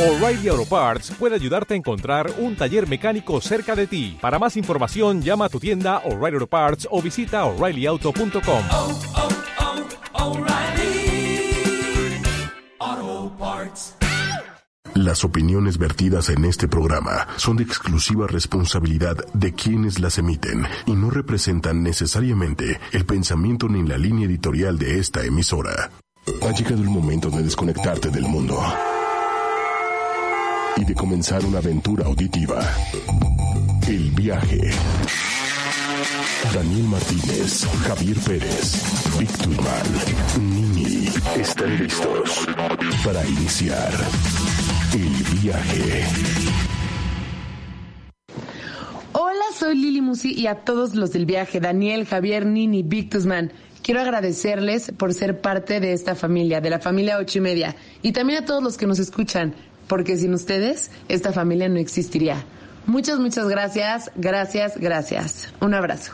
O'Reilly Auto Parts puede ayudarte a encontrar un taller mecánico cerca de ti. Para más información, llama a tu tienda O'Reilly Auto Parts o visita oreillyauto.com. oh, oh, Parts. Las opiniones vertidas en este programa son de exclusiva responsabilidad de quienes las emiten y no representan necesariamente el pensamiento ni la línea editorial de esta emisora. Ha llegado el momento de desconectarte del mundo y de comenzar una aventura auditiva. El viaje. Daniel Martínez, Javier Pérez, Víctor Mal, Nini están listos para iniciar el viaje. Hola, soy Lili Musi y a todos los del viaje, Daniel, Javier, Nini, Victusman. Quiero agradecerles por ser parte de esta familia, de la familia ocho y media, y también a todos los que nos escuchan, porque sin ustedes esta familia no existiría. Muchas, muchas gracias, gracias, gracias. Un abrazo.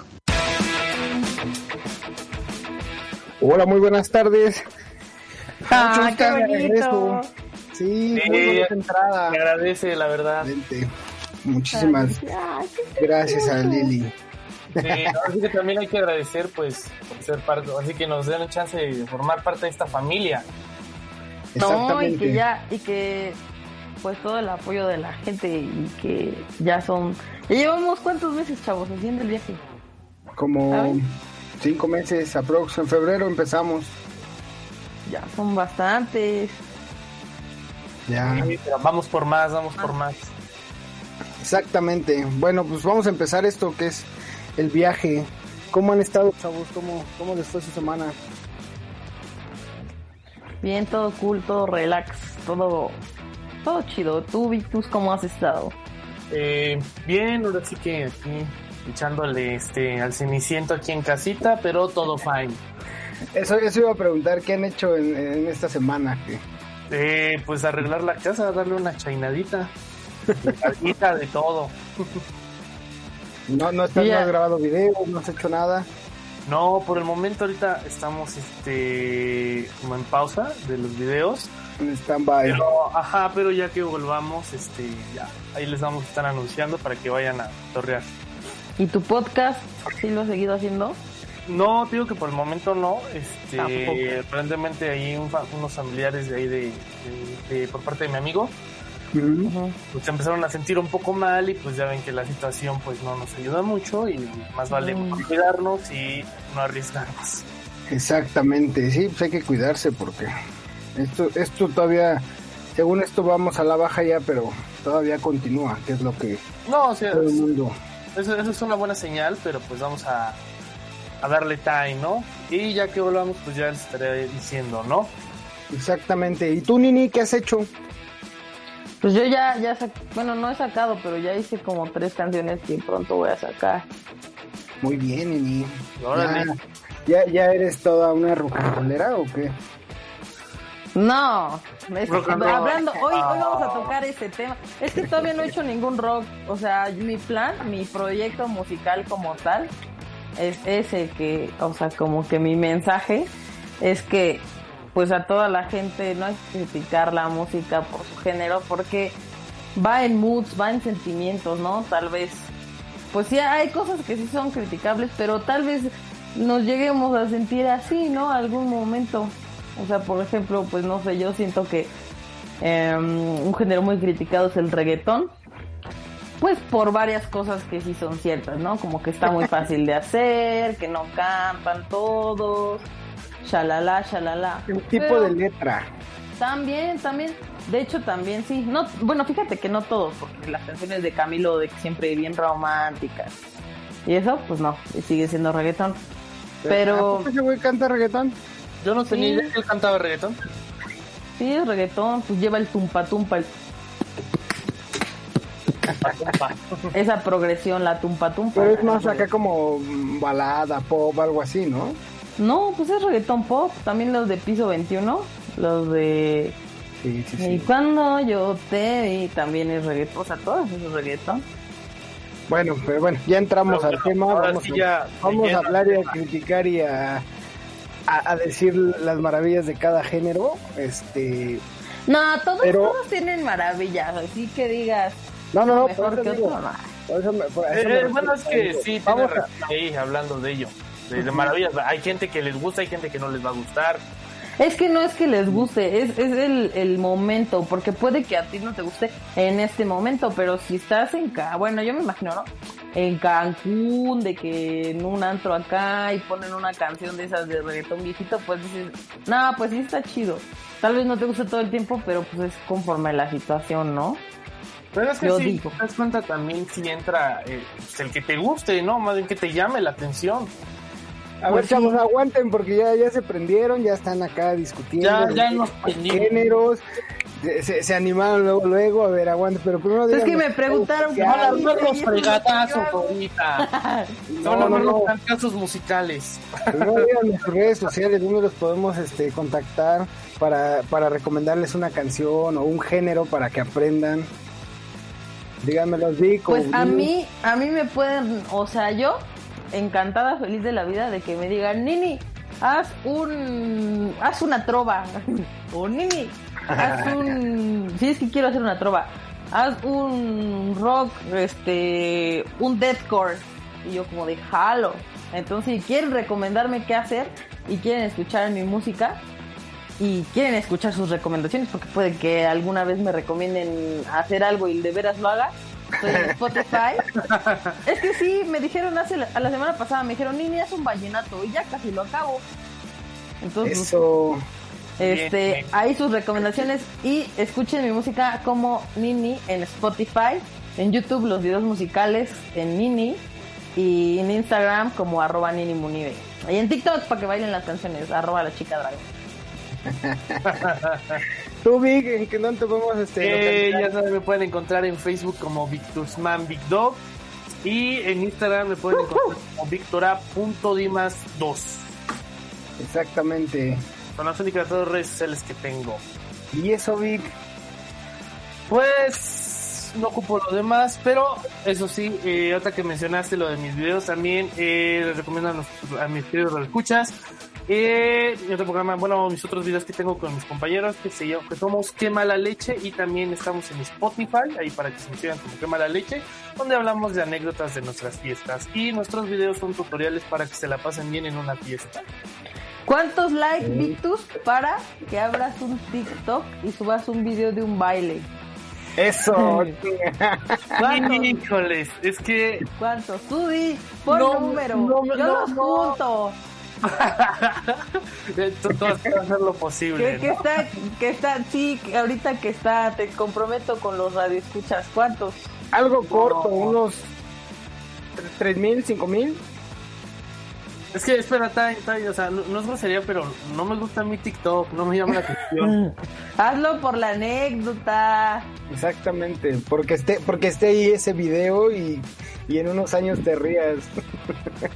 Hola, muy buenas tardes. Ah, qué bonito. Sí, Sí, muy buena entrada. Me agradece, la verdad. Excelente. Muchísimas gracias a Lili. Sí, así que también hay que agradecer, pues, por ser parte, así que nos den la chance de formar parte de esta familia. No, y Exactamente. que ya, y que pues todo el apoyo de la gente y que ya son, ya llevamos cuántos meses, chavos, haciendo el viaje. Como ¿Saben? cinco meses aprox. En febrero empezamos. Ya son bastantes. Ya. Sí, pero vamos por más, vamos por más. Exactamente. Bueno, pues vamos a empezar esto que es el viaje. ¿Cómo han estado, chavos? ¿Cómo, cómo les fue su semana? Bien, todo cool, todo relax, todo, todo chido. Tú, Victus, ¿cómo has estado? Eh, bien, ahora sí que aquí echándole este al ceniciento aquí en casita, pero todo fine. Eso, eso iba a preguntar, ¿qué han hecho en, en esta semana? Eh, pues arreglar la casa, darle una chainadita, Limpiadita de todo. No, no, estás, no has grabado videos, no has hecho nada. No, por el momento ahorita estamos este como en pausa de los videos. En stand-by. Pero, ajá, pero ya que volvamos, este, ya, ahí les vamos a estar anunciando para que vayan a torrear. ¿Y tu podcast? ¿Sí lo has seguido haciendo? No, te digo que por el momento no, este, Tampoco. aparentemente hay un unos familiares de ahí de, de- de- por parte de mi amigo. Ujú. pues se empezaron a sentir un poco mal y pues ya ven que la situación pues no nos ayuda mucho y más vale cuidarnos y no arriesgarnos. Exactamente, sí, pues hay que cuidarse porque esto, esto todavía, según esto vamos a la baja ya, pero todavía continúa, que es lo que No, o sea, todo el mundo. Eso, eso es una buena señal, pero pues vamos a, a darle time, ¿no? Y ya que volvamos, pues ya les estaré diciendo, ¿no? Exactamente. ¿Y tú, Nini, qué has hecho? Pues yo ya, ya bueno, no he sacado, pero ya hice como tres canciones que pronto voy a sacar. Muy bien, Nini. ¿Ya, ya, ya eres toda una rocanrolera o qué? No, es- hablando, hoy, hoy vamos a tocar ese tema. Es que todavía no he hecho ningún rock. O sea, mi plan, mi proyecto musical como tal, es ese que, o sea, como que mi mensaje es que, pues a toda la gente no hay que criticar la música por su género, porque va en moods, va en sentimientos, ¿no? Tal vez, pues sí, hay cosas que sí son criticables, pero tal vez nos lleguemos a sentir así, ¿no? Algún momento. O sea, por ejemplo, pues no sé, yo siento que eh, un género muy criticado es el reggaetón. Pues por varias cosas que sí son ciertas, ¿no? Como que está muy fácil de hacer, que no cantan todos, shalala, shalala. ¿Qué tipo Pero- de letra? también, también. De hecho, también sí. No, bueno, fíjate que no todos, porque las canciones de Camilo de que siempre bien románticas. Y eso, pues no, sigue siendo reggaetón. ¿A Pero poco ese güey canta reggaetón? Yo no tenía Sí. idea que él cantaba reggaetón. sí, es reggaetón, pues lleva el tumpa tumpa, el- esa progresión, la tumpa tumpa. Pero es más acá como balada, pop, algo así, ¿no? No, pues es reggaetón pop. También los de piso 21, los de. Sí, sí, Y sí. cuando yo te vi, también es reggaetón. O sea, todas es reggaetón. Bueno, pero bueno, ya entramos Pero al tema. Vamos, sí a, ya, vamos a lleno. hablar y a criticar y a, a, a decir las maravillas de cada género. Este, No, todos, Pero- todos tienen maravillas, así que digas No, no, no, mejor que eso digo, otro. no. por eso me- por eso Eh, me eh, bueno, es que eso. sí, tiene Vamos a, razón ahí hablando de ello. De, de maravillas. Hay gente que les gusta, hay gente que no les va a gustar. Es que no es que les guste, es, es el, el momento, porque puede que a ti no te guste en este momento, pero si estás en, Ca- bueno, yo me imagino, ¿no? En Cancún, de que en un antro acá y ponen una canción de esas de reggaetón viejito, pues dices, no, pues sí está chido. Tal vez no te guste todo el tiempo, pero pues es conforme a la situación, ¿no? Pero es que Yo sí, digo. te das cuenta también si entra eh, pues, el que te guste, ¿no? Más bien que te llame la atención. A ver, pues sí. chavos, aguanten porque ya, ya se prendieron, ya están acá discutiendo. Ya, ya los géneros. Se, se- animaron luego, luego, a ver, aguanten, pero primero Es que me preguntaron Van a armar los fregatazos ahorita. No, Van a armar los musicales. Primero díganme sus redes sociales, ¿dónde los podemos este, contactar para, para recomendarles una canción o un género para que aprendan? Díganmelos, Vic. o Pues a mí, a mí me pueden, o sea, yo encantada, feliz de la vida de que me digan, Nini, haz un, haz una trova, o Nini, haz un, sí es que quiero hacer una trova, haz un rock, este, un deathcore, y yo como de jalo. Entonces, si quieren recomendarme qué hacer y quieren escuchar mi música, y quieren escuchar sus recomendaciones porque puede que alguna vez me recomienden hacer algo y de veras lo haga. Estoy en Spotify. es que sí, me dijeron hace la, a la semana pasada, me dijeron, Nini, haz un vallenato y ya casi lo acabo. Entonces, Eso. este, Bien, bien. ahí sus recomendaciones y escuchen mi música como Nini en Spotify, en YouTube los videos musicales en Nini y en Instagram como arroba Nini Munive. Y en TikTok para que bailen las canciones, arroba la chica dragón. Tú, Vic, ¿en qué dónde te podemos este, Eh, ya saben, me pueden encontrar en Facebook como Victusman Big Dog. Y en Instagram me pueden encontrar como victora.dimas2. Exactamente. Son las únicas dos redes sociales que tengo. ¿Y eso, Vic? Pues no ocupo lo demás, pero eso sí, eh, otra que mencionaste lo de mis videos también, eh, les recomiendo a, a mis queridos escuchas. Eh, mi otro programa, bueno, mis otros videos que tengo con mis compañeros, que se llama, que somos Quema la Leche y también estamos en Spotify, ahí para que se inscriban como Quema la Leche, donde hablamos de anécdotas de nuestras fiestas. Y nuestros videos son tutoriales para que se la pasen bien en una fiesta. ¿Cuántos likes, Victus, para que abras un TikTok y subas un video de un baile? Eso. ¿Cuántos? Híjoles, es que ¿Cuántos? Tú di, por No, número. no, Yo no, los no. junto. vas a hacer lo posible. Que, que está, que está, sí, que ahorita que está, te comprometo con los radioescuchas. ¿Cuántos? Algo corto, unos tres mil, cinco mil. Es que, espera, Tai, Tai, o sea, no, no es grosería, pero no me gusta mi TikTok, no me llama la atención. Hazlo por la anécdota. Exactamente, porque esté, porque esté ahí ese video y, y en unos años te rías.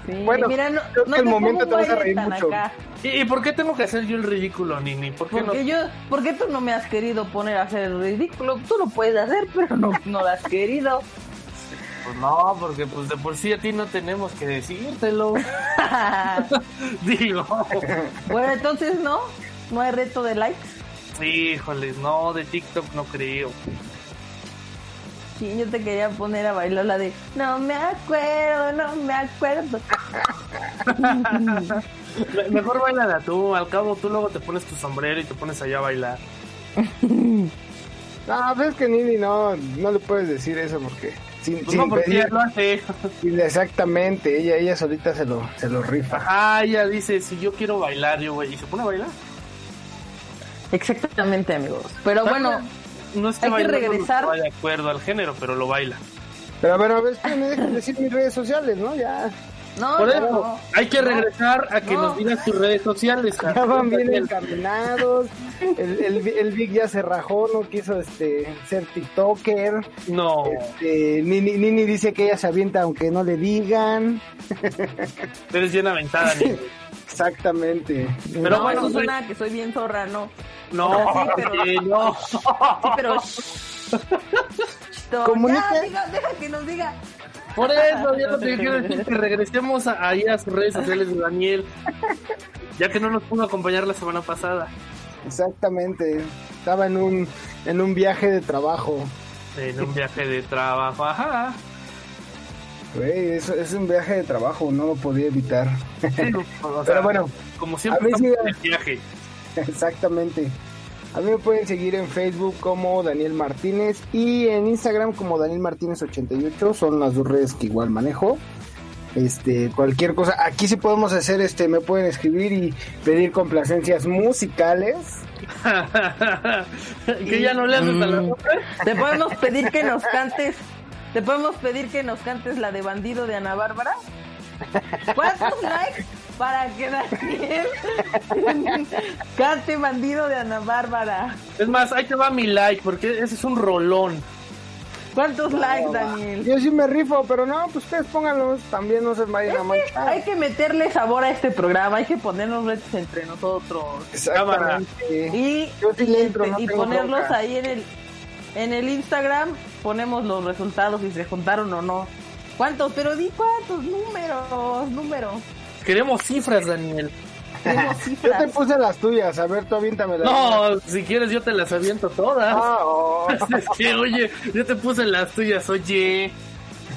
Sí, Bueno, mira, no, creo no que el momento te vas a reír mucho. acá. ¿Y, y por qué tengo que hacer yo el ridículo, Nini? ¿Por qué no? Porque yo, ¿por qué tú no me has querido poner a hacer el ridículo? Tú lo puedes hacer, pero no, no lo has querido. Pues no, porque pues de por sí a ti no tenemos que decírtelo. Digo, bueno, entonces no, no hay reto de likes. híjoles, no, de TikTok no creo. Sí, yo te quería poner a bailar la de No me acuerdo, no me acuerdo. Me- Mejor bailala tú, al cabo tú luego te pones tu sombrero y te pones allá a bailar. No, pues es que Nini no, no le puedes decir eso porque sin, Pues sin no, porque pedir- ella lo hace. sin- exactamente, ella, ella solita se lo, se lo rifa. Ah, ella dice, si yo quiero bailar, yo voy. ¿Y se pone a bailar? Exactamente, amigos. Pero bueno, No es que Hay que no regresar. vaya de acuerdo al género, pero lo baila. Pero a ver, a ver, déjenme decir mis redes sociales, ¿no? Ya, no, Por eso, no. hay que No. regresar a que No. nos digas tus redes sociales. ya van bien encaminados. El, el, el Vic ya se rajó, no quiso este ser TikToker. No, Este, Nini, Nini dice que ella se avienta aunque no le digan. eres bien aventada, Nini. Exactamente. Pero no, bueno, eso soy- suena que soy bien zorra, no. No, O sea, sí, pero- oye, no. Sí, pero. Comunique. ya, diga, deja que nos diga. Por eso, ya no te quiero decir que regresemos a, ahí a sus redes sociales de Daniel. Ya que no nos pudo acompañar la semana pasada. Exactamente. Estaba en un, en un viaje de trabajo. En un viaje de trabajo, ajá. Güey, es, es un viaje de trabajo, no lo podía evitar. O sea, Pero bueno, como siempre, a mí sí- estamos en el viaje. Exactamente. A mí me pueden seguir en Facebook como Daniel Martínez y en Instagram como Daniel Martínez 88. Son las dos redes que igual manejo. Este, cualquier cosa. Aquí sí podemos hacer, este, me pueden escribir y pedir complacencias musicales. que ya no le haces a la Mm. Te podemos pedir que nos cantes. Te podemos pedir que nos cantes la de bandido de Ana Bárbara. ¿Cuántos likes para que Daniel cante bandido de Ana Bárbara? Es más, ahí te va mi like, porque ese es un rolón. ¿Cuántos likes, Daniel? Yo sí me rifo, pero no, pues ustedes pónganlos. También no se vayan a manchar. Hay que meterle sabor a este programa, hay que ponernos retos entre nosotros Exactamente. y, Yo sí y le entro, este- no y tengo ponerlos bronca. ahí en el en el Instagram, ponemos los resultados si se juntaron o no. ¿Cuántos? Pero di cuántos números, números. Queremos cifras, Daniel. Queremos Yo te puse las tuyas, a ver, tú aviéntamelas. No, si quieres yo te las aviento todas. Ah, oh. Es que, oye, yo te puse las tuyas, oye.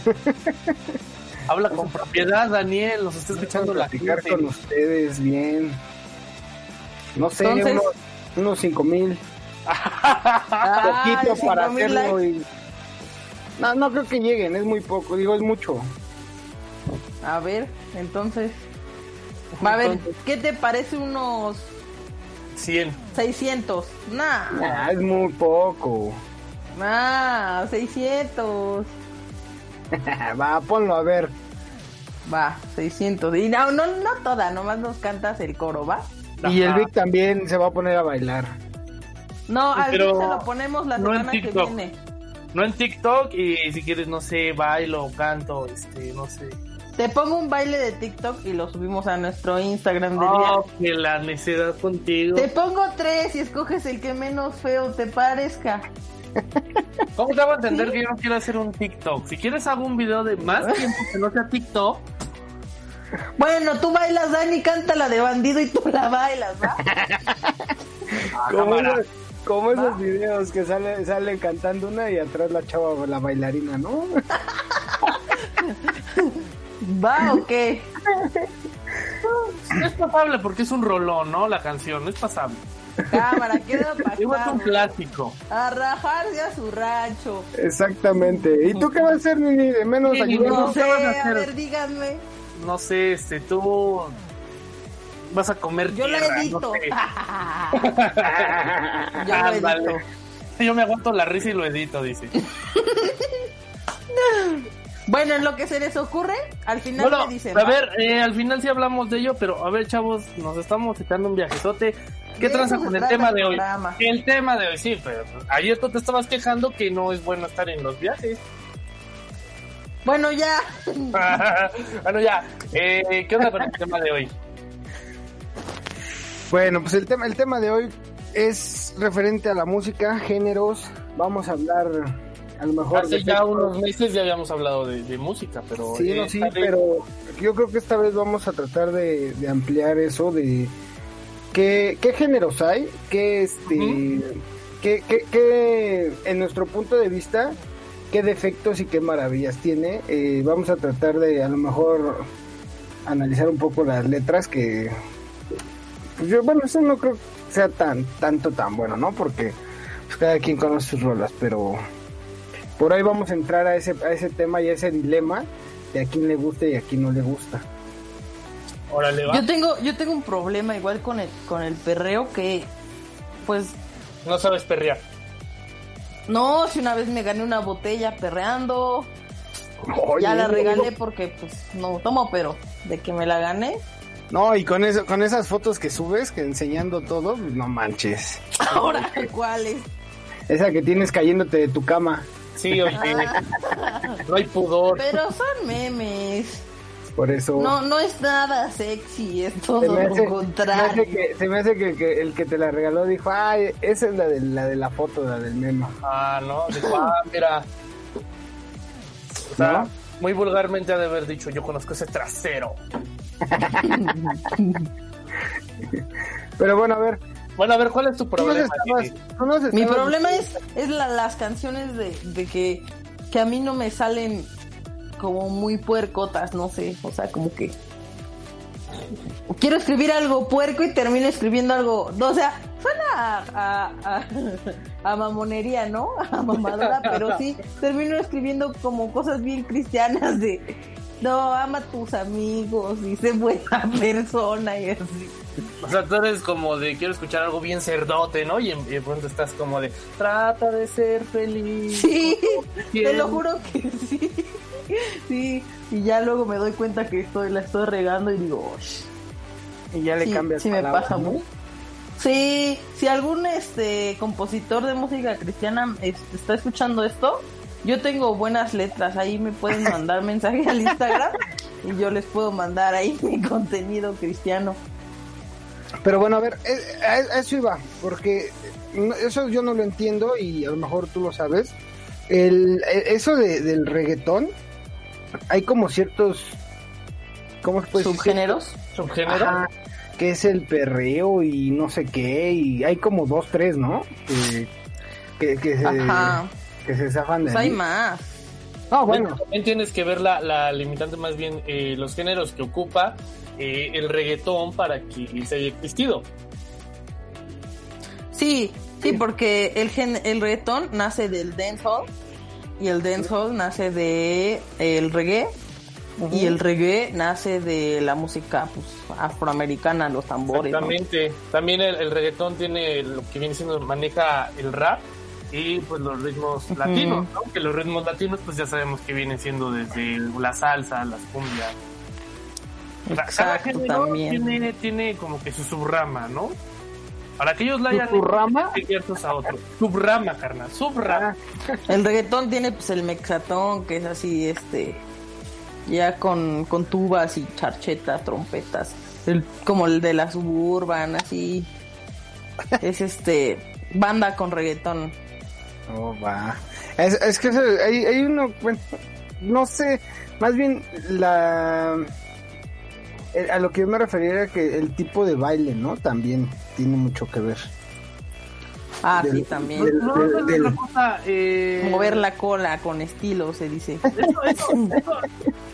Habla con propiedad, Daniel, nos está escuchando la gente. con ustedes bien. No sé, Entonces- unos, unos cinco mil. Poquito cinco para mil hacerlo likes. y... No, no creo que lleguen, es muy poco, digo, es mucho. A ver, entonces. Va a ver, ¿qué te parece unos 100. 600? Nah, Ah, es muy poco. nah, 600. Va, ponlo a ver. Va, 600. Y no, no, no toda, nomás nos cantas el coro, ¿va? Y el. Vic también se va a poner a bailar. No, al Pero fin se lo ponemos la no semana que viene. No en TikTok y si quieres, no sé, bailo, canto, este, no sé. Te pongo un baile de TikTok y lo subimos a nuestro Instagram del Oh, día. que la necedad contigo. Te pongo tres y escoges el que menos feo te parezca. ¿Cómo te hago entender que yo no quiero hacer un TikTok? Si quieres hago un video de más tiempo que no sea TikTok. Bueno, tú bailas, Dani, canta la de bandido y tú la bailas, ¿va? Como, cámara. esos, como esos videos que sale, salen cantando una y atrás la chava, la bailarina, ¿no? ¿Va o qué? Es pasable porque es un rolón, ¿no? La canción, es pasable. Cámara, queda Igual es un clásico. A rajarse a su rancho. Exactamente. ¿Y tú qué vas a hacer, Nini? De menos Sí, ayuda. no, No ¿qué sé, vas a a hacer? ver, díganme. No sé, este, tú vas a comer Yo la tierra, edito. no sé. Yo lo. Yo me aguanto la risa y lo edito, dice. Bueno, en lo que se les ocurre, al final Bueno, me dicen. a ver, eh, al final sí hablamos de ello, pero a ver, chavos, nos estamos echando un viajezote. ¿Qué tranza con el tema de hoy? programa. El tema de hoy, sí, pero ayer tú te estabas quejando que no es bueno estar en los viajes. Bueno, ya. bueno, ya, eh, ¿qué onda con el tema de hoy? Bueno, pues el tema, el tema de hoy es referente a la música, géneros. Vamos a hablar a lo mejor Hace ya unos meses ya habíamos hablado de, de música, pero... Sí, eh, no, sí, pero yo creo que esta vez vamos a tratar de, de ampliar eso de qué, qué géneros hay, qué este, Ujú. qué, qué- qué, en nuestro punto de vista, qué defectos y qué maravillas tiene. Eh, vamos a tratar de a lo mejor analizar un poco las letras que, pues yo, bueno, eso no creo que sea tan tanto tan bueno, ¿no? Porque pues, cada quien conoce sus rolas, pero por ahí vamos a entrar a ese, a ese tema y a ese dilema de a quién le gusta y a quién no le gusta. Órale, va. Yo tengo, yo tengo un problema igual con el, con el perreo que, pues, No sabes perrear. no, si una vez me gané una botella perreando, Oye, ya la regalé porque, pues, no tomo, pero de que me la gané. No, y con eso, con esas fotos que subes, que enseñando todo, no manches. Ahora, ¿cuál es? Esa que tienes cayéndote de tu cama. Sí, oye, no hay pudor. Pero son memes. Por eso. No, no es nada sexy, es todo se me lo hace, se me contrario. hace que, se me hace que, que el que te la regaló dijo, ay, esa es la de la, de la foto, la del memo. Ah, no, dijo, ah, mira. O sea, ¿No? muy vulgarmente ha de haber dicho, yo conozco ese trasero. Pero bueno, a ver, Bueno, a ver, ¿cuál es tu problema? estabas- Mi problema es, es la- las canciones de, de que, que a mí no me salen como muy puercotas, no sé, o sea, como que quiero escribir algo puerco y termino escribiendo algo, no, o sea, suena a, a, a- a mamonería, ¿no? A mamadora, pero sí, termino escribiendo como cosas bien cristianas de, no, ama a tus amigos y sé buena persona y así. O sea, tú eres como de quiero escuchar algo bien cerdote, ¿no? Y en- y de pronto estás como de trata de ser feliz. Sí, ¿Quién? te lo juro que sí. Sí, y ya luego me doy cuenta que estoy la estoy regando y digo, "Osh". Y ya le sí, cambias sí me pasa. Sí, si algún este compositor de música cristiana es- está escuchando esto, yo tengo buenas letras, ahí me pueden mandar mensaje al Instagram y yo les puedo mandar ahí mi contenido cristiano. Pero bueno, a ver, eh, a eso iba, porque no- eso yo no lo entiendo y a lo mejor tú lo sabes. El, eh, eso de, del reggaetón, hay como ciertos... ¿Cómo se puede decir? Subgéneros. Subgénero. Ajá, que es el perreo y no sé qué, y hay como dos, tres, ¿no? Que, que, que se, Ajá. Que se zafan de Pues hay más. Ah, bueno, También tienes que ver la, la limitante más bien eh, los géneros que ocupa eh, el reggaetón para que se haya existido. Sí, sí, porque el, gen, el reggaetón nace del dancehall y el dancehall nace de el reggae y el reggae nace de la música pues, afroamericana, los tambores. ¿no? Exactamente. También el, el reggaetón tiene lo que viene siendo, maneja el rap y pues los ritmos latinos, ¿no? Que los ritmos latinos pues ya sabemos que vienen siendo desde la salsa, las cumbias. Cada Exacto, género también. Tiene, tiene como que su subrama, ¿no? Para que ellos la hayan ¿Subrama? abiertos a otro. Subrama, carnal, subrama. El reggaetón tiene pues el mexatón, que es así, este, ya con, con tubas y charchetas, trompetas, el, como el de la suburban, así. Es este, banda con reggaetón. Oh, va. Es, es que eso- hay, hay uno, bueno, no sé, más bien la... el- A lo que yo me refería era que el tipo de baile, ¿no? También tiene mucho que ver. Ah, Del- sí, también. del- No, no, no, del- otra cosa, eh, Mover la cola con estilo, se dice. Eso, eso, eso,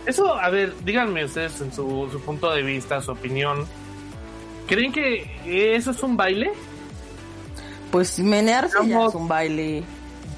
eso, a ver, díganme ustedes en su, su punto de vista, su opinión. ¿Creen que eso es un baile? Pues menearse ya es un baile.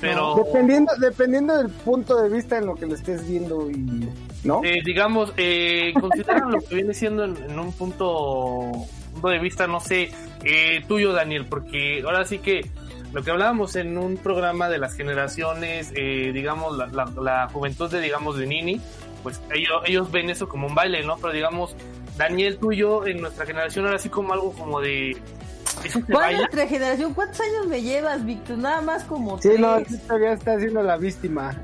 Pero, Dependiendo, dependiendo del punto de vista en lo que lo estés viendo y... ¿No? eh, digamos, eh, consideran lo que viene siendo en, en un punto, punto de vista, no sé, eh, tuyo, Daniel, porque ahora sí que lo que hablábamos en un programa de las generaciones, eh, digamos, la, la, la juventud de, digamos, de Nini, pues ellos, ellos ven eso como un baile, ¿no? Pero digamos, Daniel, tuyo, en nuestra generación, ahora sí como algo como de... ¿Eso se ¿Cuál nuestra generación? ¿Cuántos años me llevas, Víctor? Nada más como Sí, no, tres. sí, todavía está haciendo la víctima.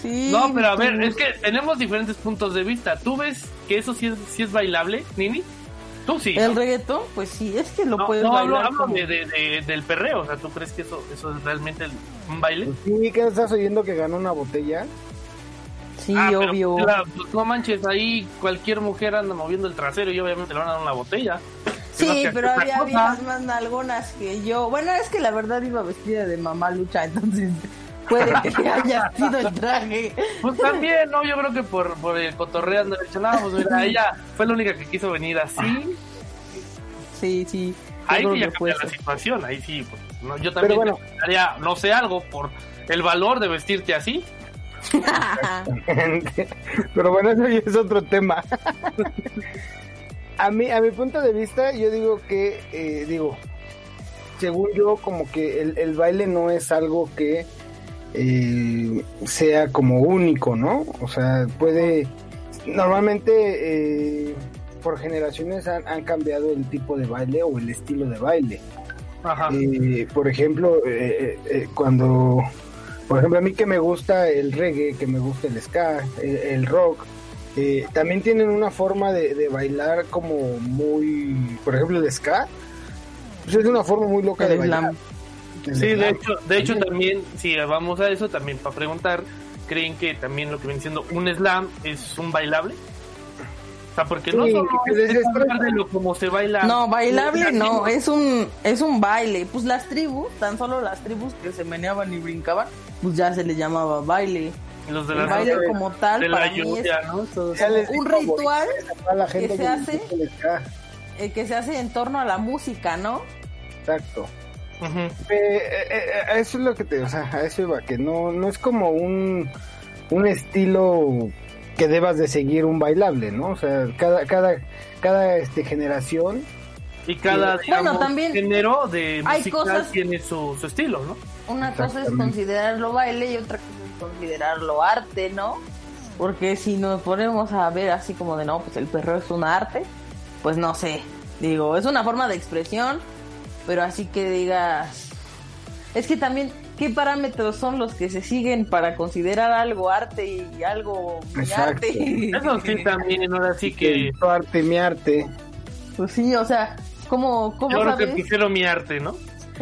Sí, No, pero a ver, es que tenemos diferentes puntos de vista. ¿Tú ves que eso sí es, sí es bailable, Nini? Tú sí. El ¿no? reggaetón, pues sí, es que lo No, puedes no, hablo, bailar hablo como- de, de- de- del perreo. O sea, ¿tú crees que eso, eso es realmente el- un baile? Pues sí, que estás oyendo que ganó una botella. Sí, Ah, pero, obvio. la- pues, no manches, ahí cualquier mujer anda moviendo el trasero y obviamente le van a dar una botella. Sí, pero había viejas más nalgonas que yo. Bueno, es que la verdad iba vestida de mamá lucha, entonces puede que haya sido el traje. Pues también, ¿no? Yo creo que por, por el cotorreo no, pues mira, ella fue la única que quiso venir así. Sí, sí. Ahí sí ya cambia fue la situación, ahí sí. pues, no, yo también bueno. haría, no sé, algo por el valor de vestirte así. Pero bueno, eso ya es otro tema. a mí, a mi punto de vista, yo digo que, eh, digo, según yo, como que el, el baile no es algo que eh, sea como único, ¿no? O sea, puede, normalmente, eh, por generaciones han, han cambiado el tipo de baile o el estilo de baile. Ajá. Eh, por ejemplo, eh, eh, eh, cuando, por ejemplo, a mí que me gusta el reggae, que me gusta el ska, el, el rock, eh, también tienen una forma de, de bailar como muy, por ejemplo, el ska, pues es una forma muy loca de bailar. slam. Sí, de hecho, de hecho también, si vamos a eso, también para preguntar, ¿creen que también lo que viene siendo un slam es un bailable? sea, porque Sí, no solo es, de lo como se baila. No, bailable no, es un es un baile. Pues las tribus, tan solo las tribus que se meneaban y brincaban, pues ya se les llamaba baile. Los de El la baile como tal de la para mí es lluvia, ¿no? Un ritual a la gente que se hace. el eh, que se hace en torno a la música, ¿no? Exacto. Eh, eh, eh, a eso es lo que te, o sea, a eso iba, que no, no es como un, un estilo que debas de seguir un bailable, ¿no? O sea, cada, cada, cada este, generación, Y cada Bueno, digamos, también género de hay musical cosas- tiene su, su estilo, ¿no? Una cosa es considerarlo baile y otra cosa considerarlo arte, ¿no? Porque si nos ponemos a ver así como de no, pues el perro es un arte, pues no sé. Digo, es una forma de expresión, pero así que digas. Es que también, ¿qué parámetros son los que se siguen para considerar algo arte y algo mi Exacto. arte? Eso sí también, ahora sí que tu arte, mi arte. Pues sí, o sea, ¿cómo, cómo yo creo que sabes? prefiero mi arte, ¿no?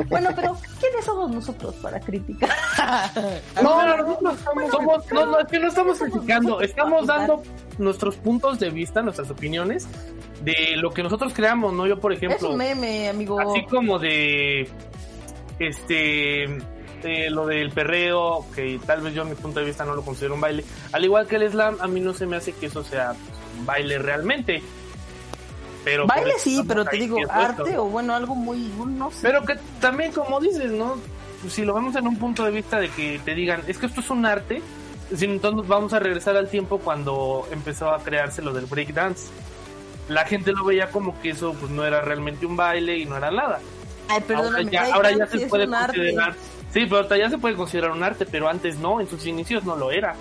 Bueno, pero ¿quiénes somos nosotros para criticar? No, no, nosotros somos, no, no, es que no estamos criticando, estamos dando nuestros puntos de vista, nuestras opiniones de lo que nosotros creamos, ¿no? Yo, por Es ejemplo, un meme, amigo. así como de este de lo del perreo, que tal vez yo a mi punto de vista no lo considero un baile, al igual que el slam, a mí no se me hace que eso sea pues, un baile realmente. Pero Baile sí, pero te digo, arte o bueno, algo muy, no sé. Pero que también, como dices, ¿no? Pues si lo vemos en un punto de vista de que te digan, es que esto es un arte, entonces vamos a regresar al tiempo cuando empezó a crearse lo del breakdance. La gente lo veía como que eso pues no era realmente un baile y no era nada. Ay, Ahora ya, ahora ya se puede arte. considerar. Sí, pero ya se puede considerar un arte, pero antes no, en sus inicios no lo era.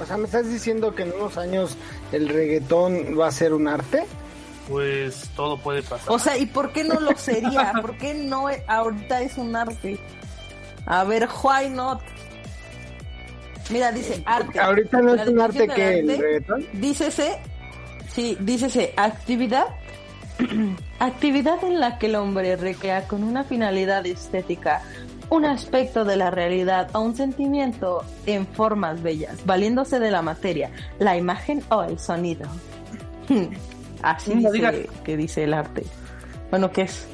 O sea, ¿me estás diciendo que en unos años el reggaetón va a ser un arte? Pues todo puede pasar. O sea, ¿y por qué no lo sería? ¿Por qué no e- ahorita es un arte? A ver, why not? Mira, dice arte. Ahorita no La es un arte que el reggaetón. Dícese, sí, dícese actividad, actividad en la que el hombre recrea con una finalidad estética un aspecto de la realidad o un sentimiento en formas bellas, valiéndose de la materia, la imagen o el sonido. Así No dice digas. que dice el arte. Bueno, ¿qué es?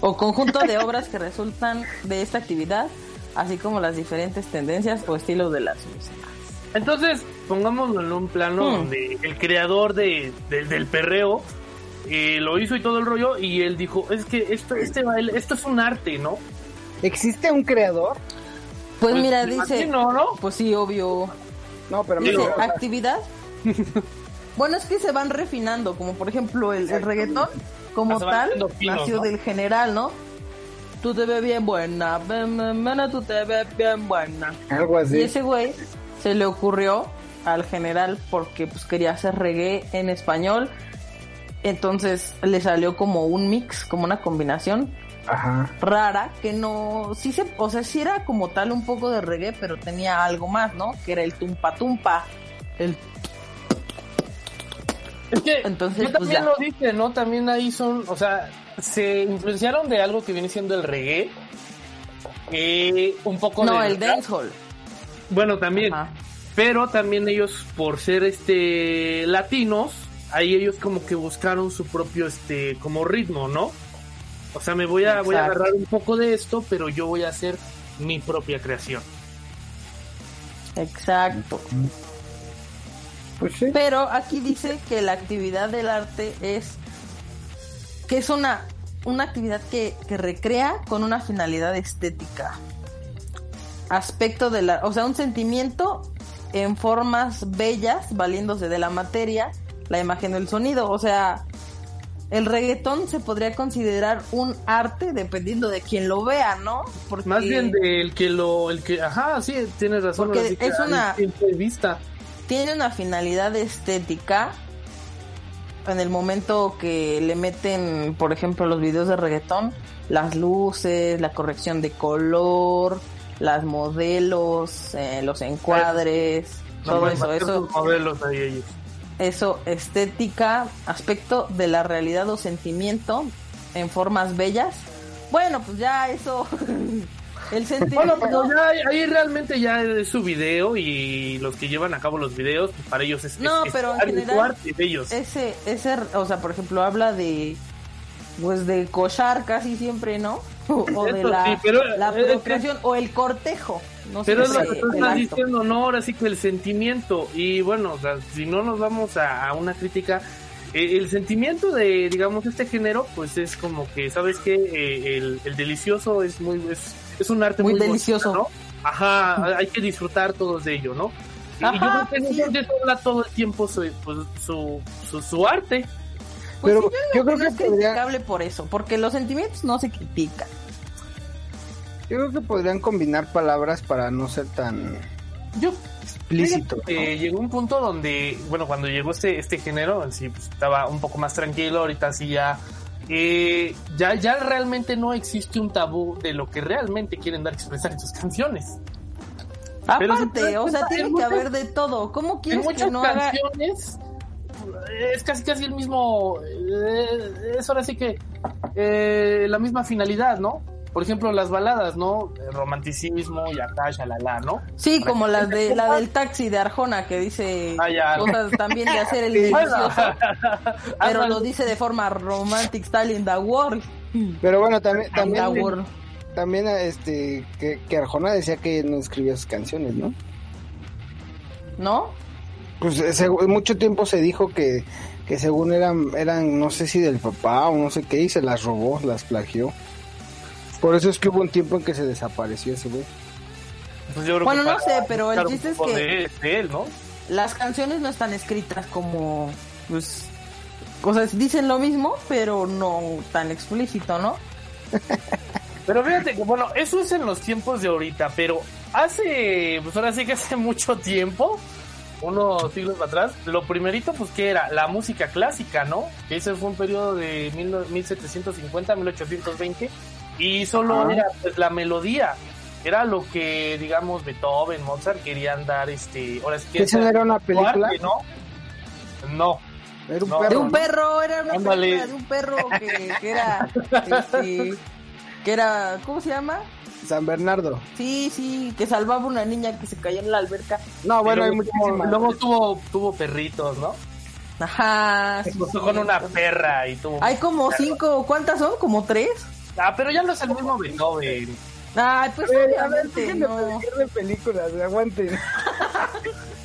O conjunto de obras que resultan de esta actividad, así como las diferentes tendencias o estilos de las músicas. Entonces, pongámoslo en un plano Hmm. donde el creador de, del- del perreo eh, lo hizo y todo el rollo, y él dijo, es que esto, este baile, esto es un arte, ¿no? ¿Existe un creador? Pues, mira, me dice, imagino, ¿no? pues sí, obvio. No, pero Dice, o sea, actividad. bueno, es que se van refinando, como por ejemplo el, el reggaetón, como Ah, tal, finos, nació ¿no? del general, ¿no? Tú te ves bien buena, ven, ven, ven, tú te ves bien buena. algo Y así. ese güey se le ocurrió al general porque pues quería hacer reggae en español. Entonces le salió como un mix, como una combinación Ajá. rara que no, sí se, o sea, sí era como tal un poco de reggae, pero tenía algo más, ¿no? Que era el tumpa tumpa, el Es que Entonces, yo pues, también lo dije, ¿no? También ahí son, o sea, se influenciaron de algo que viene siendo el reggae. eh, un poco no, de el dancehall. Bueno, también. Ajá. Pero también ellos, por ser este latinos, ahí ellos como que buscaron su propio este como ritmo, ¿no? O sea, me voy a, voy a agarrar un poco de esto, pero yo voy a hacer mi propia creación. Exacto. Pues sí. Pero aquí dice que la actividad del arte es que es una, una actividad que, que recrea con una finalidad estética. Aspecto de la, o sea, un sentimiento en formas bellas, valiéndose de la materia, la imagen del sonido. O sea, el reggaetón se podría considerar un arte dependiendo de quien lo vea, ¿no? Porque Más bien del que lo, el que, ajá, sí, tienes razón. Porque es una- punto de vista. Tiene una finalidad estética en el momento que le meten, por ejemplo, los videos de reggaetón, las luces, la corrección de color, las modelos, eh, los encuadres, No todo pueden eso, eso, modelos ahí ellos. eso, estética, aspecto de la realidad o sentimiento en formas bellas. Bueno, pues ya eso, El sentimiento. Bueno, pero ya ahí- realmente ya es su video y los que llevan a cabo los videos, pues para ellos es, No, es- pero en es su general de ellos. ese, ese, o sea, por ejemplo, habla de, pues de cochar casi siempre, ¿no? O, o de la, sí, pero, la procreación o el cortejo. No Pero es lo que tú estás diciendo, no, ahora sí que el sentimiento. Y bueno, o sea, si no nos vamos a, a una crítica, eh, el sentimiento de, digamos, este género, pues es como que, ¿sabes qué? Eh, el, el delicioso es muy, es, es un arte Muy muy, delicioso. bonito, ¿no? Ajá, hay que disfrutar todos de ello, ¿no? Y Ajá, yo creo que sí. eso- de eso habla todo el tiempo su, pues, su, su, su arte. Pues Pero sí, yo creo no que es podría- criticable por eso, porque los sentimientos no se critican. Yo creo que podrían combinar palabras para no ser tan Yo explícito. Llegó un punto donde, bueno, cuando llegó este, este género, en sí, pues, estaba un poco más tranquilo, ahorita sí ya, eh, ya, ya realmente no existe un tabú de lo que realmente quieren dar a expresar en sus canciones. Aparte, o sea, cuenta, tiene en que muchas- haber de todo. ¿Cómo En quieres que muchas no haga? canciones es casi casi el mismo, eh, es ahora sí que eh, la misma finalidad, ¿no? Por ejemplo, las baladas, ¿no? El romanticismo, yata, shalala, ¿no? Sí, como las de la del taxi de Arjona que dice Ah, ya. cosas también de hacer el Bueno, delicioso, pero lo dice de forma romantic style in the world. Pero bueno, también In the también también este que, que Arjona decía que no escribía sus canciones, ¿no? ¿No? Pues eh, mucho tiempo se dijo que, que según eran eran no sé si del papá o no sé qué y se las robó, las plagió. Por eso es que hubo un tiempo en que se desapareció ese güey. Pues yo creo Bueno, que no sé, pero el chiste es que- de, de él, ¿no? Las canciones no están escritas como, pues, o sea, dicen lo mismo, pero no tan explícito, ¿no? Pero fíjate que, bueno, eso es en los tiempos de ahorita, pero hace, pues ahora sí que hace mucho tiempo, unos siglos atrás, lo primerito, pues, que era? La música clásica, ¿no? Que ese fue un periodo de mil no- 1750 1820, y solo era, pues, la melodía. Era lo que, digamos, Beethoven, Mozart querían dar, este, ahora sí que... ¿Esa era una película? arte, ¿no? No. Era un No. perro. De un ¿no? perro, era una Ándale. película de un perro que, que era, este, que era, ¿cómo se llama? San Bernardo. Sí, sí, que salvaba una niña que se cayó en la alberca. No, bueno, hay Y luego tuvo- muchísimas. Luego tuvo, tuvo perritos, ¿no? Ajá. Se sí. con una perra y tuvo... Hay como cinco, ¿cuántas son? ¿Como tres? Ah, pero ya no es el mismo Beethoven. Ay, pues A ver, a ver, obviamente déjenme no. de películas, aguanten.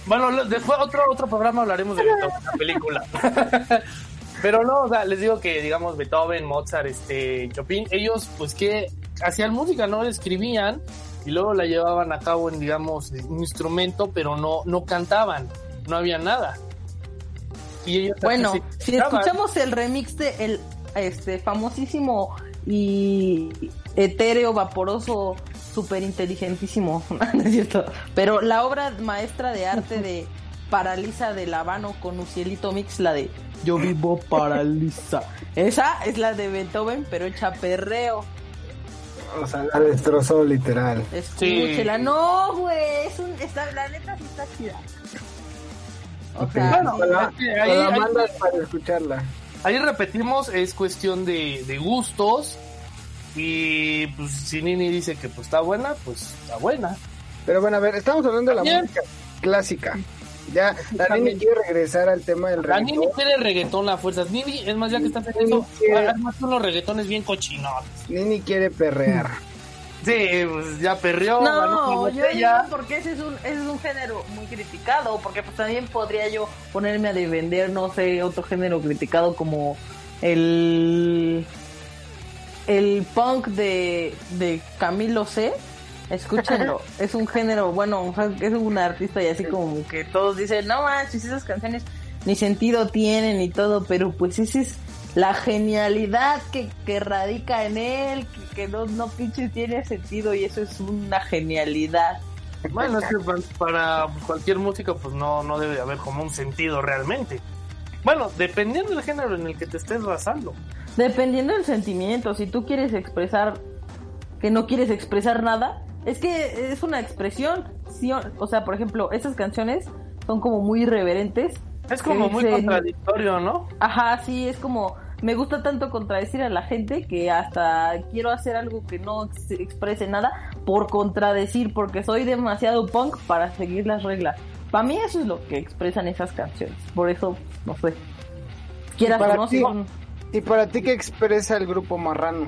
Bueno, lo- después otro otro programa hablaremos de Beethoven, la película. Pero no, o sea, les digo que, digamos, Beethoven, Mozart, este, Chopin, ellos, pues, que hacían música, ¿no? Escribían y luego la llevaban a cabo en, digamos, un instrumento, pero no, no cantaban, no había nada. Y ellos Bueno, si escuchamos el remix de el este famosísimo y etéreo vaporoso super inteligentísimo, no es cierto, pero la obra maestra de arte de Paraliza de Lavano con Ucielito Mix, la de Yo vivo paraliza. Esa es la de Beethoven, pero hecha perreo. O sea, la destrozó literal. Escúchela. No, güey, es un, está, la neta sí está chida. O sea, Bueno, sí. La, la ahí- mandas para escucharla. Ahí repetimos, es cuestión de, de gustos. Y pues si Nini dice que pues está buena, pues está buena. Pero bueno, a ver, estamos hablando de la Bien. música clásica. Ya, la También. Nini quiere regresar al tema del La Nini reggaetón. quiere reggaetón a fuerzas. Nini, es más, ya que estás en eso, quiere- unos reggaetones bien cochinotes. Nini quiere perrear. Sí, pues ya perreó. No, yo digo porque ese es un ese es un género muy criticado, porque pues también podría yo ponerme a defender, no sé, otro género criticado como el el punk de, de Camilo C. Escúchenlo, es un género, bueno, o sea, es un artista y así como que todos dicen, no manches, esas canciones ni sentido tienen y todo, pero pues esa es la genialidad que, que radica en él, que, que no, no pinches tiene sentido y eso es una genialidad. Bueno, es que pa- para cualquier música pues no, no debe de haber como un sentido realmente. Bueno, dependiendo del género en el que te estés basando. Dependiendo del sentimiento, si tú quieres expresar que no quieres expresar nada, es que es una expresión, sí, o sea, por ejemplo, esas canciones son como muy irreverentes. Es como muy dicen- contradictorio, ¿no? Ajá, sí, es como me gusta tanto contradecir a la gente que hasta quiero hacer algo que no ex- exprese nada por contradecir, porque soy demasiado punk para seguir las reglas. Para mí eso es lo que expresan esas canciones. Por eso, no sé. Quieras o no, son- ¿Y para ti qué expresa el grupo marrano?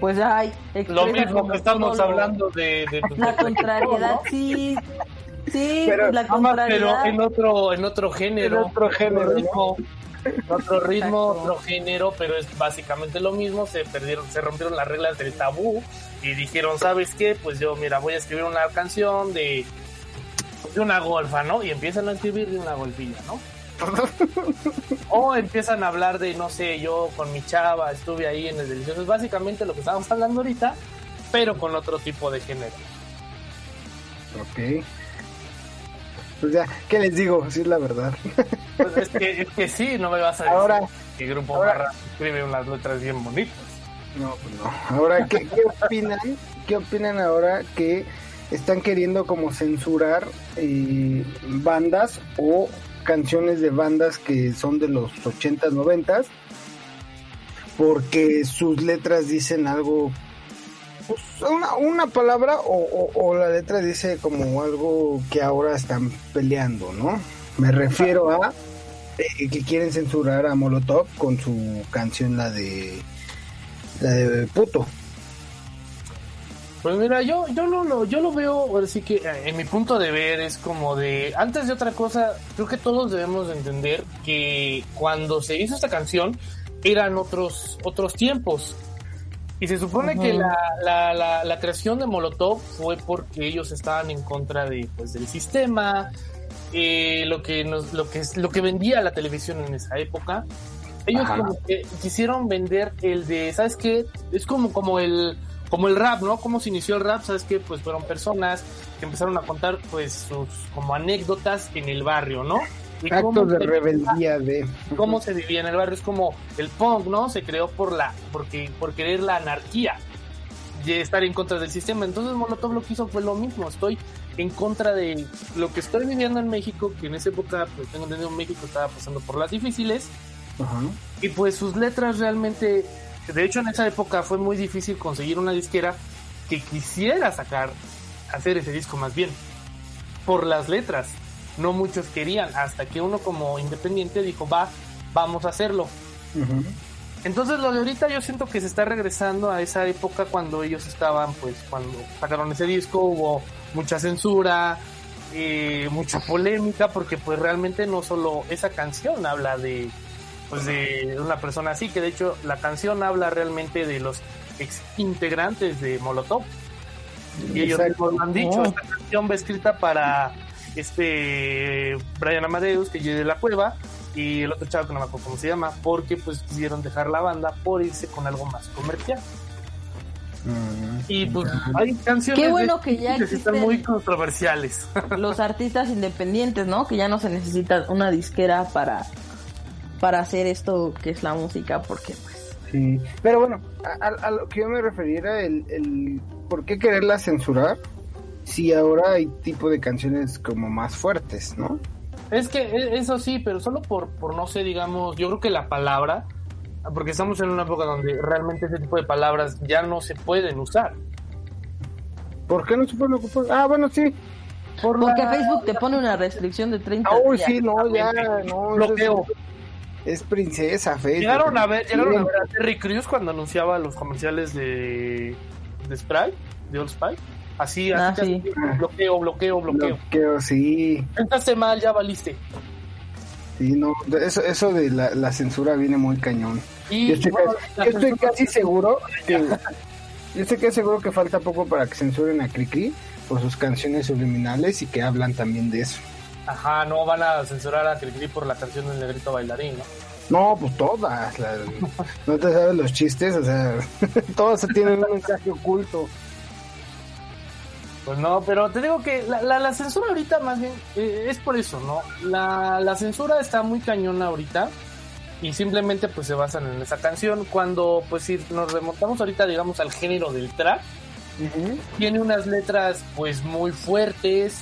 pues hay. Lo mismo que estamos hablando de, de La contrariedad, sí. Sí, Pero- pues la más, pero contrariedad. en otro, en otro género. En otro género, ritmo. Otro ritmo, Exacto. otro género, pero es básicamente lo mismo. Se perdieron, se rompieron las reglas del tabú y dijeron, ¿sabes qué? Pues yo, mira, voy a escribir una canción de, de una golfa, ¿no? Y empiezan a escribir de una golfilla, ¿no? o empiezan a hablar de, no sé, yo con mi chava estuve ahí en el delicioso. Es básicamente lo que estábamos hablando ahorita, pero con otro tipo de género. Ok. Pues ya, ¿qué les digo? Sí, es la verdad. Pues es, que, es que sí, no me vas a decir Ahora- que el grupo ahora- Barra escribe unas letras bien bonitas. No, pues no. Ahora, ¿qué, qué opinan? ¿Qué opinan ahora que están queriendo como censurar eh, bandas o canciones de bandas que son de los 80s, 90s? Porque sus letras dicen algo, pues, una, una palabra o, o- la letra dice como algo que ahora están peleando, ¿no? Me refiero a eh, que quieren censurar a Molotov con su canción, la de la de puto. Pues mira, yo, yo lo, lo- yo lo veo, ahora sí que eh, en mi punto de ver es como de, antes de otra cosa, creo que todos debemos de entender que cuando se hizo esta canción eran otros, otros tiempos. Y se supone que la, la, la, la creación de Molotov fue porque ellos estaban en contra de, pues, del sistema, eh, lo que nos, lo que es, lo que vendía la televisión en esa época. Ellos Ajá. como que quisieron vender el de, ¿sabes qué? Es como, como el, como el rap, ¿no? ¿Cómo se inició el rap? ¿Sabes qué? Pues fueron personas que empezaron a contar, pues, sus, como anécdotas en el barrio, ¿no? Actos de rebeldía de cómo se vivía en el barrio. Es como el punk, ¿no? Se creó por la, porque, por querer la anarquía y estar en contra del sistema. Entonces Molotov lo que hizo fue lo mismo. Estoy en contra de lo que estoy viviendo en México, que en esa época, pues tengo entendido, México estaba pasando por las difíciles. Ajá. Y pues sus letras realmente, de hecho en esa época fue muy difícil conseguir una disquera que quisiera sacar, hacer ese disco más bien, por las letras. No muchos querían, hasta que uno como independiente dijo, va, vamos a hacerlo. Entonces lo de ahorita yo siento que se está regresando a esa época cuando ellos estaban, pues cuando sacaron ese disco hubo mucha censura, eh, mucha polémica, porque pues realmente no solo esa canción habla de, pues de una persona así, que de hecho la canción habla realmente de los ex integrantes de Molotov. Y ellos lo han dicho, esta canción va escrita para este Brian Amadeus, que llega de la cueva, y el otro chavo que no me acuerdo cómo se llama, porque pues quisieron dejar la banda por irse con algo más comercial. Mm. Y pues hay canciones Qué de- bueno que ya están muy controversiales. los artistas independientes, ¿no? Que ya no se necesita una disquera para, para hacer esto que es la música, porque pues... Sí, pero bueno, a, a- lo que yo me refería era el, el por qué quererla censurar si ahora hay tipo de canciones como más fuertes, ¿no? es que e- eso sí, pero solo por, por no sé, digamos, yo creo que la palabra, porque estamos en una época donde realmente ese tipo de palabras ya no se pueden usar. ¿Por qué no se pueden ocupar? Ah, bueno, sí. Por Porque la- Facebook te pone una restricción de 30 Ah, uy, días. sí, no, ya, no. Bloqueo. Es, es princesa, Facebook. Llegaron a ver, llegaron a Sí. ver a Terry Crews cuando anunciaba los comerciales de, de Sprite, de Old Spice. Así, Ah, así, sí. así, bloqueo, bloqueo, bloqueo. Bloqueo, sí. Entraste mal, ya valiste. Sí, no, eso, eso de la, la censura viene muy cañón. Y Yo estoy, bueno, casi, yo estoy casi seguro que yo estoy casi seguro que falta poco para que censuren a Cricri por sus canciones subliminales y que hablan también de eso. Ajá, no van a censurar a Cricri por la canción del negrito bailarín, ¿no? No, pues todas. la- no te sabes los chistes, o sea, todas tienen un mensaje oculto. Pues no, pero te digo que la, la, la censura ahorita más bien eh, es por eso, ¿no? La, la censura está muy cañona ahorita y simplemente pues se basan en esa canción cuando pues si nos remontamos ahorita digamos al género del trap, tiene unas letras pues muy fuertes.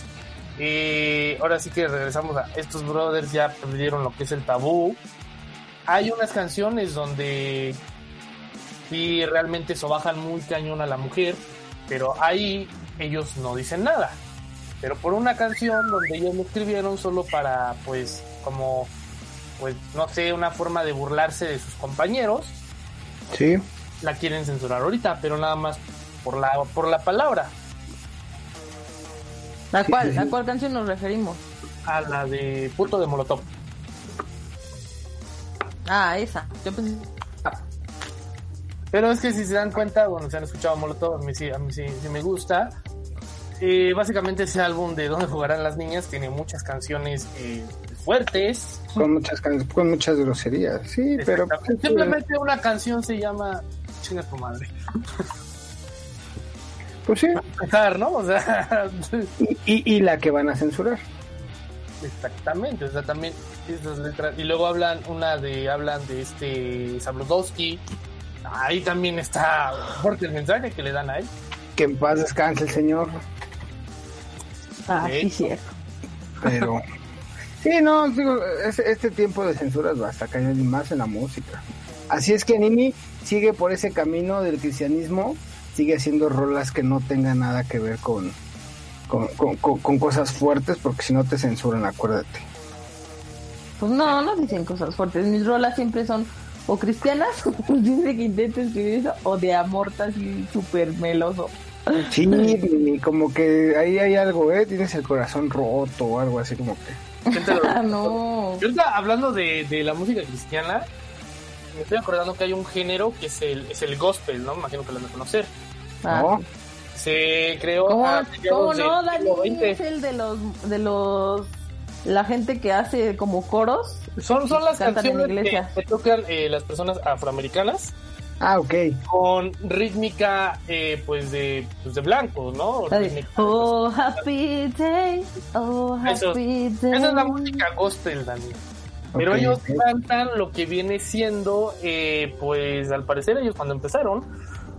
eh, ahora sí que regresamos a estos brothers ya perdieron lo que es el tabú. hay unas canciones donde sí realmente sobajan muy cañón a la mujer, pero ahí ellos no dicen nada. Pero por una canción donde ellos lo escribieron solo para, pues, como, pues, no sé, una forma de burlarse de sus compañeros, Sí. la quieren censurar ahorita, pero nada más por la, por la palabra. ¿A cuál, ¿A cuál canción nos referimos? A la de puto de Molotov. Ah, esa. Yo pensé. Pero es que si se dan cuenta, bueno, se han escuchado Molotov, a mí sí, a mí sí, sí me gusta. Eh, básicamente ese álbum de Dónde jugarán las niñas tiene muchas canciones eh, fuertes. Con muchas con muchas groserías. Sí, pero pues, Simplemente una canción se llama Chinga tu madre. pues sí. Empezar, ¿no? O sea, Y, y, y la que van a censurar. exactamente, o sea, también esas letras. Y luego hablan una de, hablan de este Sabludowski. Ahí también está fuerte el mensaje que le dan a él. Que en paz descanse el señor. Ah, sí, cierto. Pero. Sí, no, digo, este, este tiempo de censuras va hasta caer y más en la música. Así es que Nini sigue por ese camino del cristianismo, sigue haciendo rolas que no tengan nada que ver con, con, con- con- con cosas fuertes, porque si no te censuran, acuérdate. Pues no, no dicen cosas fuertes. Mis rolas siempre son o cristianas, dice que intento escribir eso, o de amor así súper meloso. Sí, como que ahí hay algo, ¿eh? Tienes el corazón roto o algo así como que. Ah, no. Yo ahorita hablando de, de la música cristiana, me estoy acordando que hay un género que es el, es el gospel, ¿no? Me imagino que lo han de conocer. Ah, ¿No? Se creó ¿Cómo, a cómo no, Dani? Es el de los, de los, la gente que hace como coros. Son, son las canciones que, que tocan eh, las personas afroamericanas Ah, ok. con rítmica eh, pues de pues de blancos, ¿no? Rítmica, oh, happy day, oh, Eso- happy day. Esa es la música gospel, Dani. Pero ellos cantan lo que viene siendo, eh, pues al parecer ellos cuando empezaron,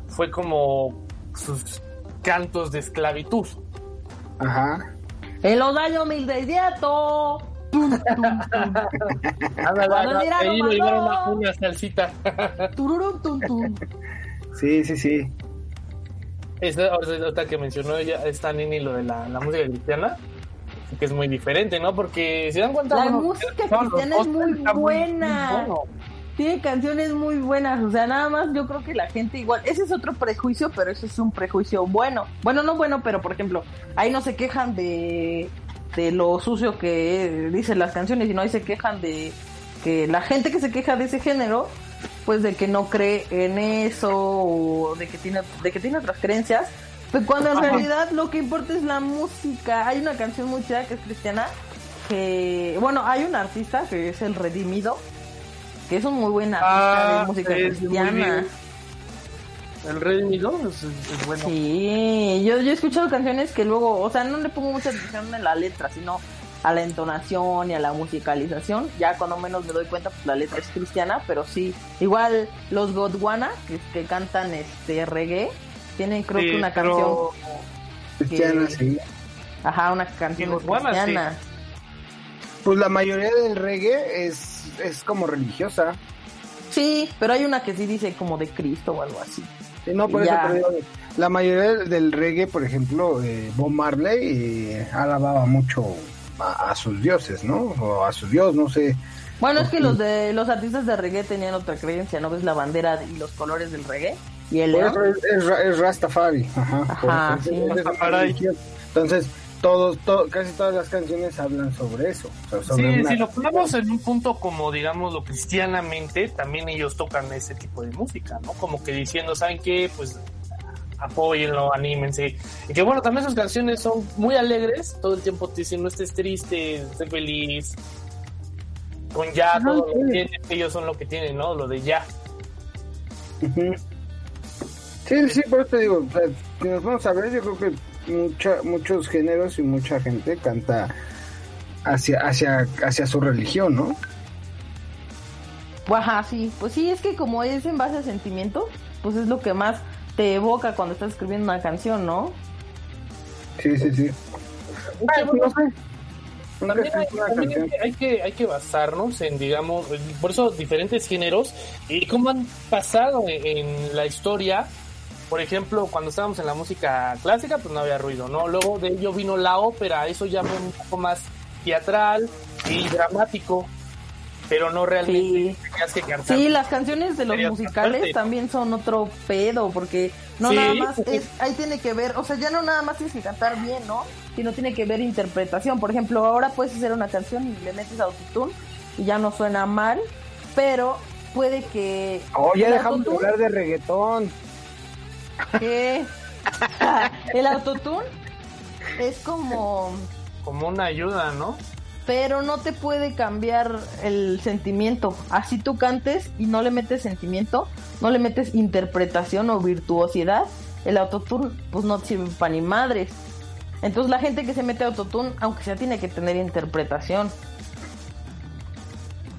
fue como sus cantos de esclavitud. Ajá. En los años 1600. Ándale, Cuando ándale, mira, ahí no a una salsita. Tururum, tum, tum. Sí, sí, sí. Esa ahorita que mencionó ella, esta Nini, lo de la, la música cristiana, que es muy diferente, ¿no? Porque si dan cuenta... La bueno, música cristiana es muy buena. muy bueno. Tiene canciones muy buenas, o sea, nada más yo creo que la gente igual, ese es otro prejuicio, pero ese es un prejuicio bueno. Bueno, no bueno, pero por ejemplo, ahí no se quejan de, de lo sucio que dicen las canciones, sino ahí se quejan de que la gente que se queja de ese género, pues de que no cree en eso o de que tiene, de que tiene otras creencias, pero cuando en Ajá. realidad lo que importa es la música. Hay una canción muy chida que es cristiana, que, bueno, hay un artista que es el Redimido, que es un muy buen artista Ah, de música cristiana. El Redmi 2 es, es bueno. Sí, yo, yo he escuchado canciones que luego, o sea, no le pongo mucha atención en la letra, sino a la entonación y a la musicalización. Ya cuando menos me doy cuenta, pues la letra es cristiana, pero sí. Igual los Godwana, que, que cantan este reggae, tienen creo Sí, que una pero- canción, Cristiana, Que- sí. ajá, una canción Godwana, sí. cristiana. Pues la mayoría del reggae es, es como religiosa. Sí, pero hay una que sí dice como de Cristo o algo así. Sí, no, por Ya. eso digo, la mayoría del reggae, por ejemplo, eh, Bob Marley eh, alababa mucho a, a sus dioses, ¿no? O a su dios, no sé. Bueno, es que los de los artistas de reggae tenían otra creencia, ¿no ves la bandera y los colores del reggae? Y el león. es, es Ra- es Rastafari. Ajá. por Ajá, eso, sí. es- es una Rastafari. religión. Entonces, todos, to- casi todas las canciones hablan sobre eso. o sea, sobre Sí, una- si lo ponemos en un punto como, digamos, lo cristianamente, también ellos tocan ese tipo de música, ¿no? Como que diciendo, ¿saben qué? Pues apóyenlo, anímense. Y que bueno, también sus canciones son muy alegres, todo el tiempo te dicen, no estés triste, estés feliz. Con ya, todo lo que tienen, ellos son lo que tienen, ¿no? Lo de ya. Sí, sí, por eso te digo, o sea, si nos vamos a ver, yo creo que mucha, muchos géneros y mucha gente canta hacia, hacia, hacia su religión, ¿no? Ajá, sí. Pues sí, es que como es en base a sentimiento, pues es lo que más te evoca cuando estás escribiendo una canción, ¿no? Sí, sí, sí. Ay, También, hay, también que- hay que hay que basarnos en digamos por eso diferentes géneros y cómo han pasado en, en la historia por ejemplo cuando estábamos en la música clásica pues no había ruido no luego de ello vino la ópera eso ya fue un poco más teatral y dramático pero no realmente Sí. tenías que cantar Sí, las canciones de los musicales también son otro pedo, porque no Sí. nada más es, ahí tiene que ver, o sea, ya no nada más tienes que cantar bien, ¿no? Sino tiene que ver interpretación. Por ejemplo, ahora puedes hacer una canción y le metes autotune y ya no suena mal, pero puede que... Oh, ya dejamos de hablar de reggaetón. ¿Qué? el autotune es como... como una ayuda no pero no te puede cambiar el sentimiento. Así tú cantes y no le metes sentimiento, no le metes interpretación o virtuosidad, el autotune pues no sirve para ni madres. Entonces la gente que se mete autotune, aunque sea, tiene que tener interpretación.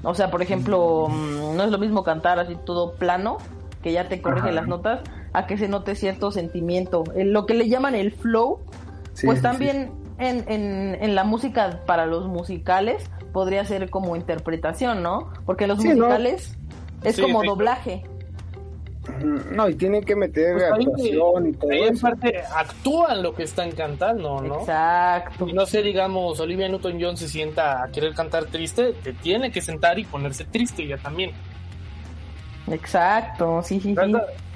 O sea, por ejemplo, mm, no es lo mismo cantar así todo plano, que ya te corrige Ajá. las notas, a que se note cierto sentimiento. El- lo que le llaman el flow, Sí, pues sí, también en, en, en la música para los musicales podría ser como interpretación, ¿no? Porque los Sí, ¿no? musicales es Sí, como sí. doblaje. No, y tienen que meter Pues actuación y todo ahí en eso. parte actúan lo que están cantando no Exacto. Y no sé, digamos, Olivia Newton-John se sienta a querer cantar triste, te tiene que sentar y ponerse triste ella también. Exacto, sí, sí,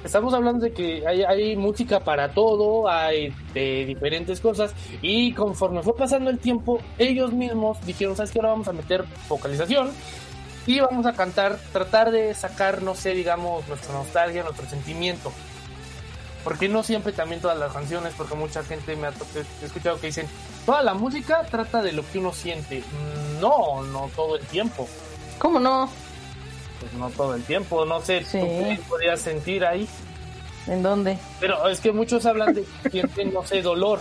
Estamos hablando de que hay, hay música para todo, hay de diferentes cosas, y conforme fue pasando el tiempo, ellos mismos dijeron, ¿sabes qué? Ahora vamos a meter vocalización y vamos a cantar, tratar de sacar, no sé, digamos, nuestra nostalgia, nuestro sentimiento. Porque no siempre también todas las canciones, porque mucha gente me ha escuchado que dicen, toda la música trata de lo que uno siente. Mm, No, no todo el tiempo. ¿Cómo no? Pues no todo el tiempo, no sé, Sí. ¿tú qué podrías sentir ahí? ¿En dónde? Pero es que muchos hablan de que sienten, no sé, dolor.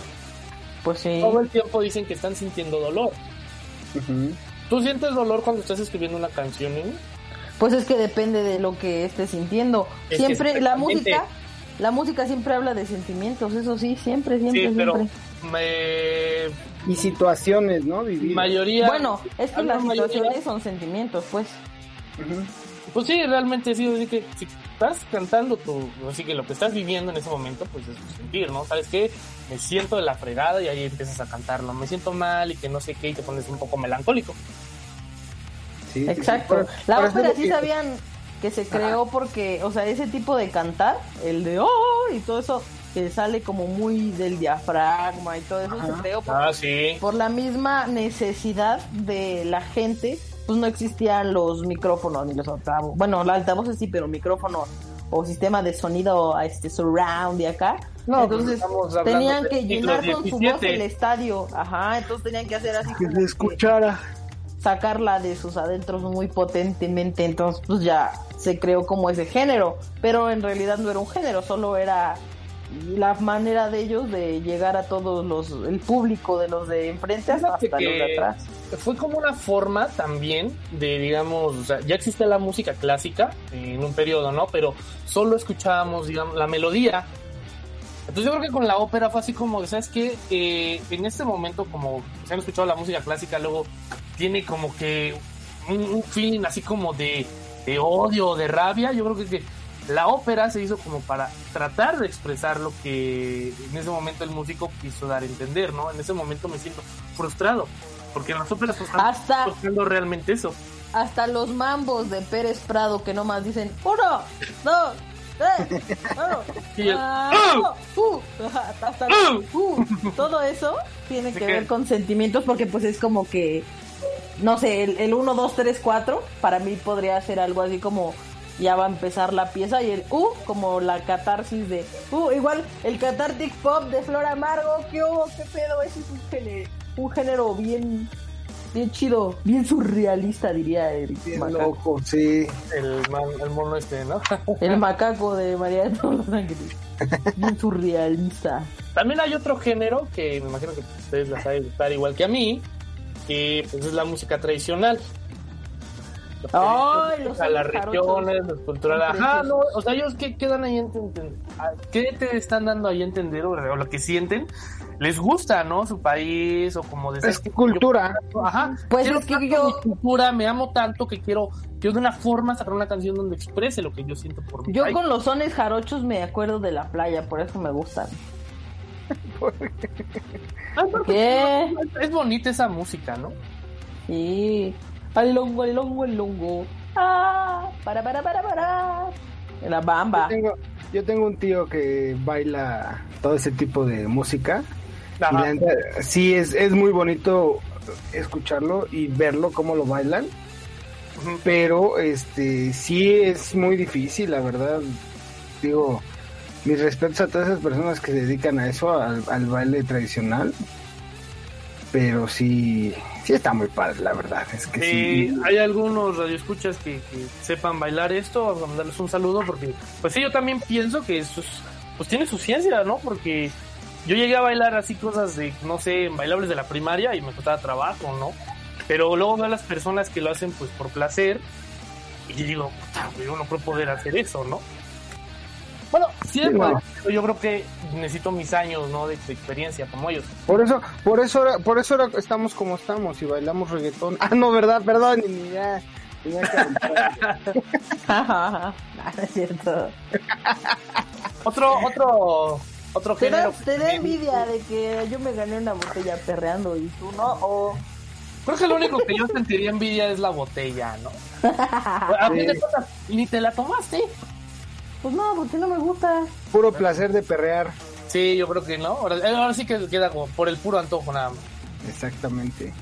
Pues sí. Todo el tiempo dicen que están sintiendo dolor. Ujú. ¿Tú sientes dolor cuando estás escribiendo una canción? eh? Pues es que depende de lo que estés sintiendo. Es Siempre la música, la música siempre habla de sentimientos, eso sí, siempre, siempre, Sí, pero siempre. me... Y situaciones, ¿no? Vividas. mayoría... Bueno, es que las mayoría- situaciones son sentimientos, pues. Pues sí, realmente sí, así que si estás cantando tu, así que lo que estás viviendo en ese momento, pues es tu sentir, ¿no? ¿Sabes qué? Me siento de la fregada y ahí empiezas a cantarlo. Me siento mal y que no sé qué y te pones un poco melancólico. Sí, sí, sí. Exacto. La ópera sí que- sabían que se creó porque, o sea, ese tipo de cantar, el de oh y todo eso, que sale como muy del diafragma y todo eso se creó por, Ah, sí. por la misma necesidad de la gente, pues no existían los micrófonos ni los altavoces. Bueno, los altavoces sí, pero micrófonos o sistema de sonido este surround y acá. No, pues entonces tenían que llenar con su voz el estadio. Ajá, entonces tenían que hacer así Que como se que- escuchara. sacarla de sus adentros muy potentemente, entonces pues ya se creó como ese género, pero en realidad no era un género, solo era la manera de ellos de llegar a todos los, el público de los de enfrente hasta, hasta los de atrás. fue como una forma también de, digamos, o sea, ya existe la música clásica en un periodo, ¿no? Pero solo escuchábamos, digamos, la melodía. Entonces yo creo que con la ópera fue así como, ¿sabes qué? Eh, en este momento, como se han escuchado la música clásica, luego tiene como que un, un feeling así como de, de odio, de rabia. Yo creo que, que la ópera se hizo como para tratar de expresar lo que en ese momento el músico quiso dar a entender, ¿no? En ese momento me siento frustrado, porque en las óperas pues, están Hasta- buscando realmente eso. Hasta los mambos de Pérez Prado que nomás dicen uno, dos, tres, uno, uh, ajá, hasta ¡ah! uh, todo eso tiene que- ver con sentimientos porque pues es como que no sé, el, el 1, 2, 3, 4 para mí podría ser algo así como ya va a empezar la pieza y el U como la catarsis de uh, igual el cathartic pop de Flor Amargo, ¿qué hubo? ¿Qué pedo? Ese es un género, un género bien bien chido, bien surrealista diría el Bien macaco. loco, sí. el, man- el mono este, ¿no? El macaco de María de todos los ángeles. Bien surrealista. También hay otro género que me imagino que ustedes la saben gustar igual que a mí, que pues es la música tradicional. Ay, los a las regiones, los. Son Ajá, no, o sea, ellos qué quedan ahí a entender, a- ¿qué te están dando ahí a entender o, o lo que sienten? Les gusta, ¿no? Su país o como decir Es cultura. Ajá. Pues es que yo- mi cultura, me amo tanto que quiero, quiero de una forma sacar una canción donde exprese lo que yo siento por mi Yo país. con los sones jarochos me acuerdo de la playa, por eso me gustan. Ah, porque ¿Qué? Es bonita esa música, ¿no? Sí. Al longo, al longo, al longo. Ah, para, para, para, para. La bamba. Yo tengo, yo tengo un tío que baila todo ese tipo de música. Y la sí, es, es muy bonito escucharlo y verlo cómo lo bailan. Pero este sí es muy difícil, la verdad. Digo, mis respetos a todas esas personas que se dedican a eso, al, al baile tradicional. Pero sí, sí está muy padre, la verdad. Es que Eh, sí. hay algunos radioescuchas que, que sepan bailar esto, vamos a mandarles un saludo porque, pues sí, yo también pienso que eso es, pues tiene su ciencia, ¿no? Porque yo llegué a bailar así cosas de, no sé, bailables de la primaria y me costaba trabajo, ¿no? Pero luego veo a las personas que lo hacen pues por placer y digo, puta, yo no puedo poder hacer eso, ¿no? Bueno, sí, Sí, pues, no. pero yo creo que necesito mis años, ¿no? De, de experiencia como ellos. Por eso, por eso, ahora- por eso ahora estamos como estamos y bailamos reggaetón. Ah, no, verdad, perdón, ni ya. tenía que aventar. Ah, no es cierto. Otro, otro, otro ¿Te da, género. te da envidia de que yo me gané una botella perreando y tú no? O Creo que lo único que yo sentiría envidia es la botella, ¿no? A fin de cuentas, ni te la tomaste. Pues no, porque no me gusta. Puro placer de perrear. Sí, yo creo que no. Ahora, eh, ahora sí que queda como por el puro antojo nada más. Exactamente.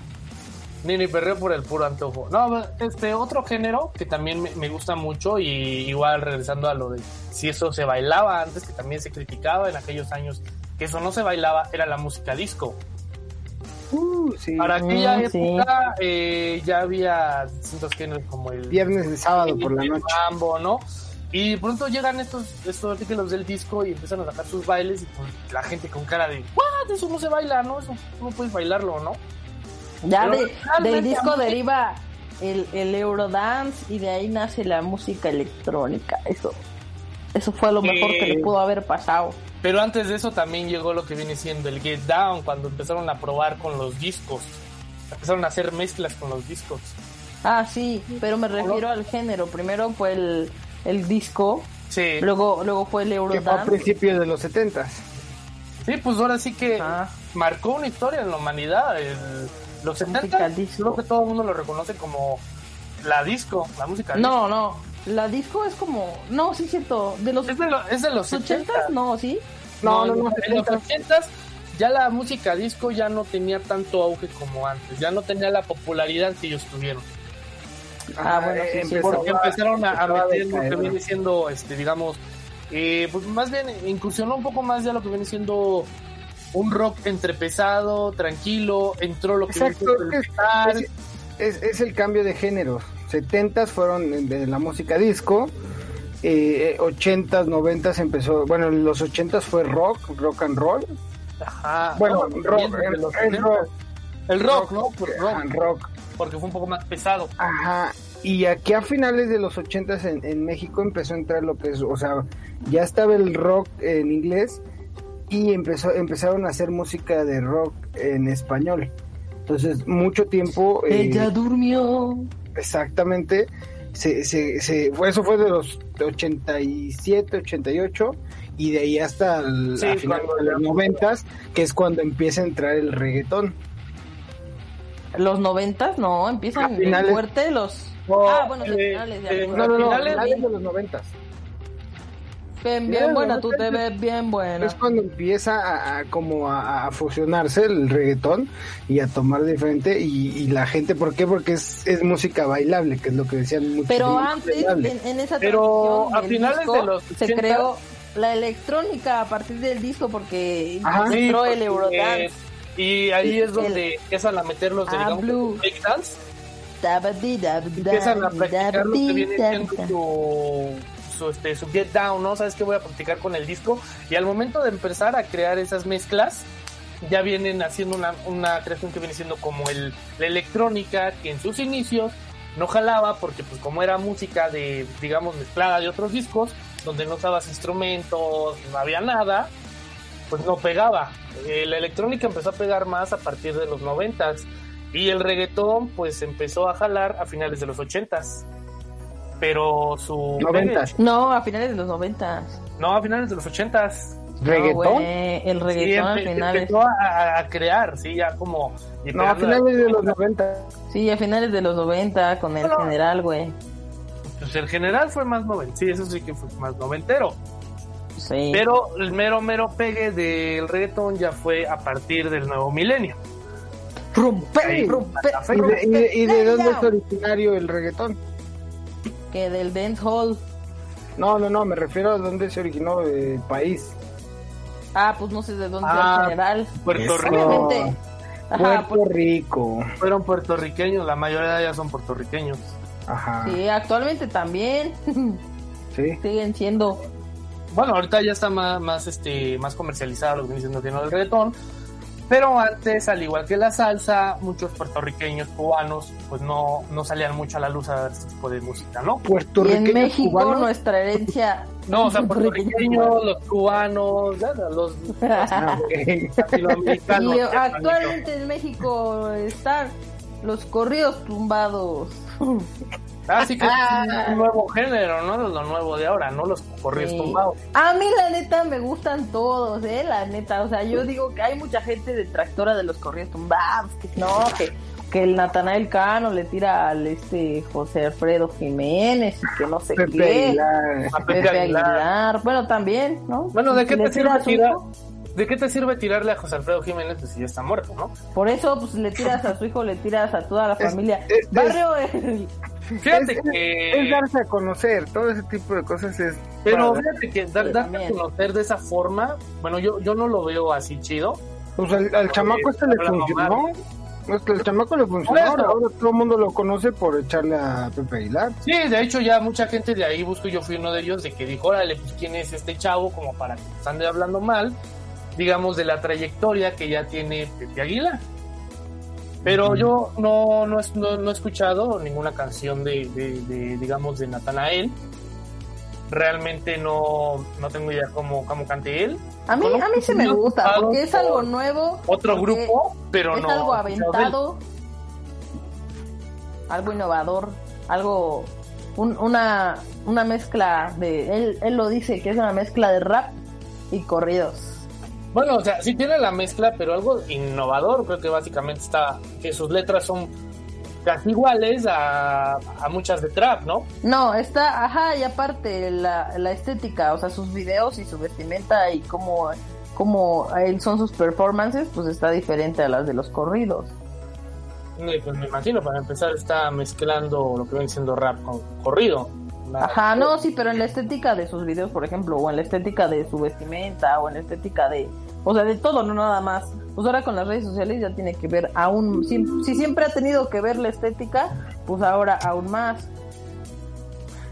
Ni ni perreo por el puro antojo. No, este otro género que también me, me gusta mucho y igual regresando a lo de si eso se bailaba antes, que también se criticaba en aquellos años que eso no se bailaba, era la música disco. Uh, sí. Para aquella Mm, sí. época eh, ya había distintos géneros como el Viernes de sábado por la el noche. mambo, ¿no? Y de pronto llegan estos, estos artículos del disco y empiezan a sacar sus bailes y pues, la gente con cara de, ¿what? Eso no se baila, ¿no? Eso no puedes bailarlo, ¿no? Ya de- del disco mí- deriva el, el Eurodance y de ahí nace la música electrónica. Eso, eso fue lo mejor que le pudo haber pasado. Pero antes de eso también llegó lo que viene siendo el Get Down, cuando empezaron a probar con los discos. Empezaron a hacer mezclas con los discos. Ah, sí, pero me refiero al género. Primero fue el, el disco, Sí, luego luego fue el Que fue a Eurodance. principios de los setentas. sí pues ahora sí que Ah. marcó una historia en la humanidad. El- los La 70 música disco. creo que todo el mundo lo reconoce como la disco, la música disco. No, no, la disco es como... No, sí es cierto. De los Es de, lo- es de los 80 80 no, ¿sí? No, no, no, En los 80 ya la música disco ya no tenía tanto auge como antes. Ya no tenía la popularidad que ellos tuvieron. Ah, bueno, sí, sí, Porque empezaron a, a meter lo que viene siendo, este, digamos, eh, pues más bien incursionó un poco más ya lo que viene siendo un rock entre pesado, tranquilo, entró lo que Exacto, viene siendo el es, es- es- el cambio de géneros. 70s fueron de la música disco, eh, 80s, 90s empezó, bueno, en los 80s fue rock, rock and roll. Ajá. Bueno, No, rock, el- el 70s. rock. El rock, ¿no? Pues rock, rock. Porque fue un poco más pesado. Ajá. Y aquí a finales de los 80s en, en México empezó a entrar lo que es, o sea, ya estaba el rock en inglés y empezó empezaron a hacer música de rock en español. Entonces, mucho tiempo eh, Ella durmió. exactamente se, se, se fue eso fue de los 87, 88 y de ahí hasta el, Sí, a finales de los ya- 90 que es cuando empieza a entrar el reggaetón. Los noventas, no, empiezan finales. fuerte los... No, ah, bueno, sí, eh, finales de eh. No, no, no, finales finales de- los 90 Bien, bien buena, tú te ves bien buena. Es cuando empieza a, a como a, a fusionarse el reggaetón y a tomar diferente y, y la gente, ¿por qué? Porque es, es música bailable, que es lo que decían muchos. Pero antes, en, en esa Pero a finales disco, de los se 80, creó la electrónica a partir del disco porque Ajá. Sí, entró el porque, Eurodance. Y ahí es donde empiezan a meter los de, Ah, dabadi, empiezan a practicar lo que viene siendo su, su, este, su get down, ¿no? ¿Sabes qué voy a practicar con el disco? Y al momento de empezar a crear esas mezclas, ya vienen haciendo una, una creación que viene siendo como el, la electrónica, que en sus inicios no jalaba porque pues como era música de, digamos, mezclada de otros discos, donde no usabas instrumentos, no había nada, pues no pegaba. Eh, la electrónica empezó a pegar más a partir de los noventas y el reggaetón pues empezó a jalar a finales de los ochentas. Pero su... Noventas. No, a finales de los noventas. No, a finales de los ochentas. ¿Reggaetón? No, güey, el Sí, reggaetón finales. empezó a, a crear, sí, ya como... no, a finales de los 90. Sí, a finales de los 90 con el general, güey. Pues el general fue más noventero, sí, eso sí que fue más noventero. Sí. Pero el mero, mero pegue del reggaetón ya fue a partir del nuevo milenio. Rompe, rompe, ¿Y de, y de- y de dónde es originario el reggaetón? Que del dance hall. No, no, no, me refiero a dónde se originó el país. Ah, pues no sé de dónde Ah, sea el general. Puerto. Rico. Obviamente. Ajá, Puerto Rico. Fueron puertorriqueños, la mayoría ya son puertorriqueños. Ajá. pues, sí, actualmente también Sí. siguen siendo. Bueno, ahorita ya está más, más, este, más comercializado lo que viene siendo el reggaetón. Pero antes, al igual que la salsa, muchos puertorriqueños, cubanos, pues no, no salían mucho a la luz a ver este tipo de música, ¿no? Y en México cubanos. nuestra herencia. No, o sea, puertorriqueños, los cubanos, ya, los latinoamericanos. y actualmente en México están los corridos tumbados. Ah, sí que es un nuevo género, ¿no? Lo nuevo de ahora, ¿no? Los corridos Sí. tumbados. A mí la neta me gustan todos, eh, la neta, o sea, yo digo que hay mucha gente detractora de los corridos tumbados, que no, que, que el Natanael Cano le tira al este José Alfredo Jiménez y que no sé Pepe qué. Aguilar. A Pepe Pepe Aguilar. Aguilar. Bueno, también, ¿no? Bueno, ¿de qué te sirve ¿De qué te sirve tirarle a José Alfredo Jiménez pues, si ya está muerto, no? Por eso, pues le tiras a su hijo, le tiras a toda la Es- familia. es- es- Barrio, el- Fíjate Es- que... Es darse a conocer, todo ese tipo de cosas es. Pero fíjate que dar, Sí, darte a conocer de esa forma, bueno, yo, yo no lo veo así chido. Pues al, al chamaco este le funcionó. Es que el chamaco le funcionó. Ahora, ahora todo el mundo lo conoce por echarle a Pepe Aguilar. Sí, de hecho ya mucha gente de ahí busco, yo fui uno de ellos, de que dijo, órale, pues quién es este chavo, como para que nos ande hablando mal, digamos, de la trayectoria que ya tiene Pepe Aguilar. Pero yo no, no, es- no, no he escuchado ninguna canción de, de- de, digamos, de Natanael. Realmente no, no tengo idea cómo, cómo cante él. a mí, a mí se me gusta, porque es algo nuevo. Otro grupo, pero es no. algo de él. aventado, algo innovador, algo, un- una, una mezcla de, él, él lo dice, que es una mezcla de rap y corridos. Bueno, o sea, sí tiene la mezcla, pero algo innovador. Creo que básicamente está que sus letras son casi iguales a, a muchas de trap, ¿no? No, está, ajá, y aparte la, la estética, o sea, sus videos y su vestimenta y cómo, cómo son sus performances, pues está diferente a las de los corridos. Y, Pues me imagino, para empezar está mezclando lo que viene siendo rap con corrido. Ajá, no, sí, pero en la estética de sus videos, por ejemplo, o en la estética de su vestimenta, o en la estética de, o sea, de todo, no nada más. Pues ahora con las redes sociales ya tiene que ver aún, si, si siempre ha tenido que ver la estética, pues ahora aún más.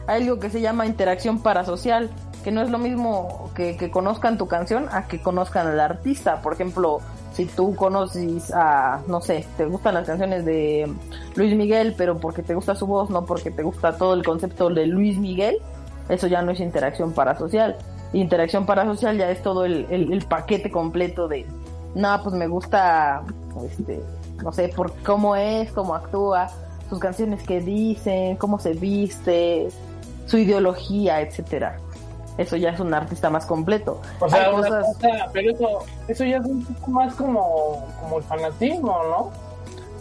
Hay algo que se llama interacción parasocial, que no es lo mismo que, que conozcan tu canción a que conozcan al artista. Por ejemplo, si tú conoces a, no sé, te gustan las canciones de Luis Miguel, pero porque te gusta su voz, no porque te gusta todo el concepto de Luis Miguel, eso ya no es interacción parasocial. Interacción parasocial ya es todo el, el- paquete completo de, no, pues me gusta, este, no sé, por cómo es, cómo actúa, sus canciones que dicen, cómo se viste, su ideología, etcétera. Eso ya es un artista más completo. O sea, cosas- cosa, pero eso, eso ya es un poco más como, como el fanatismo, ¿no?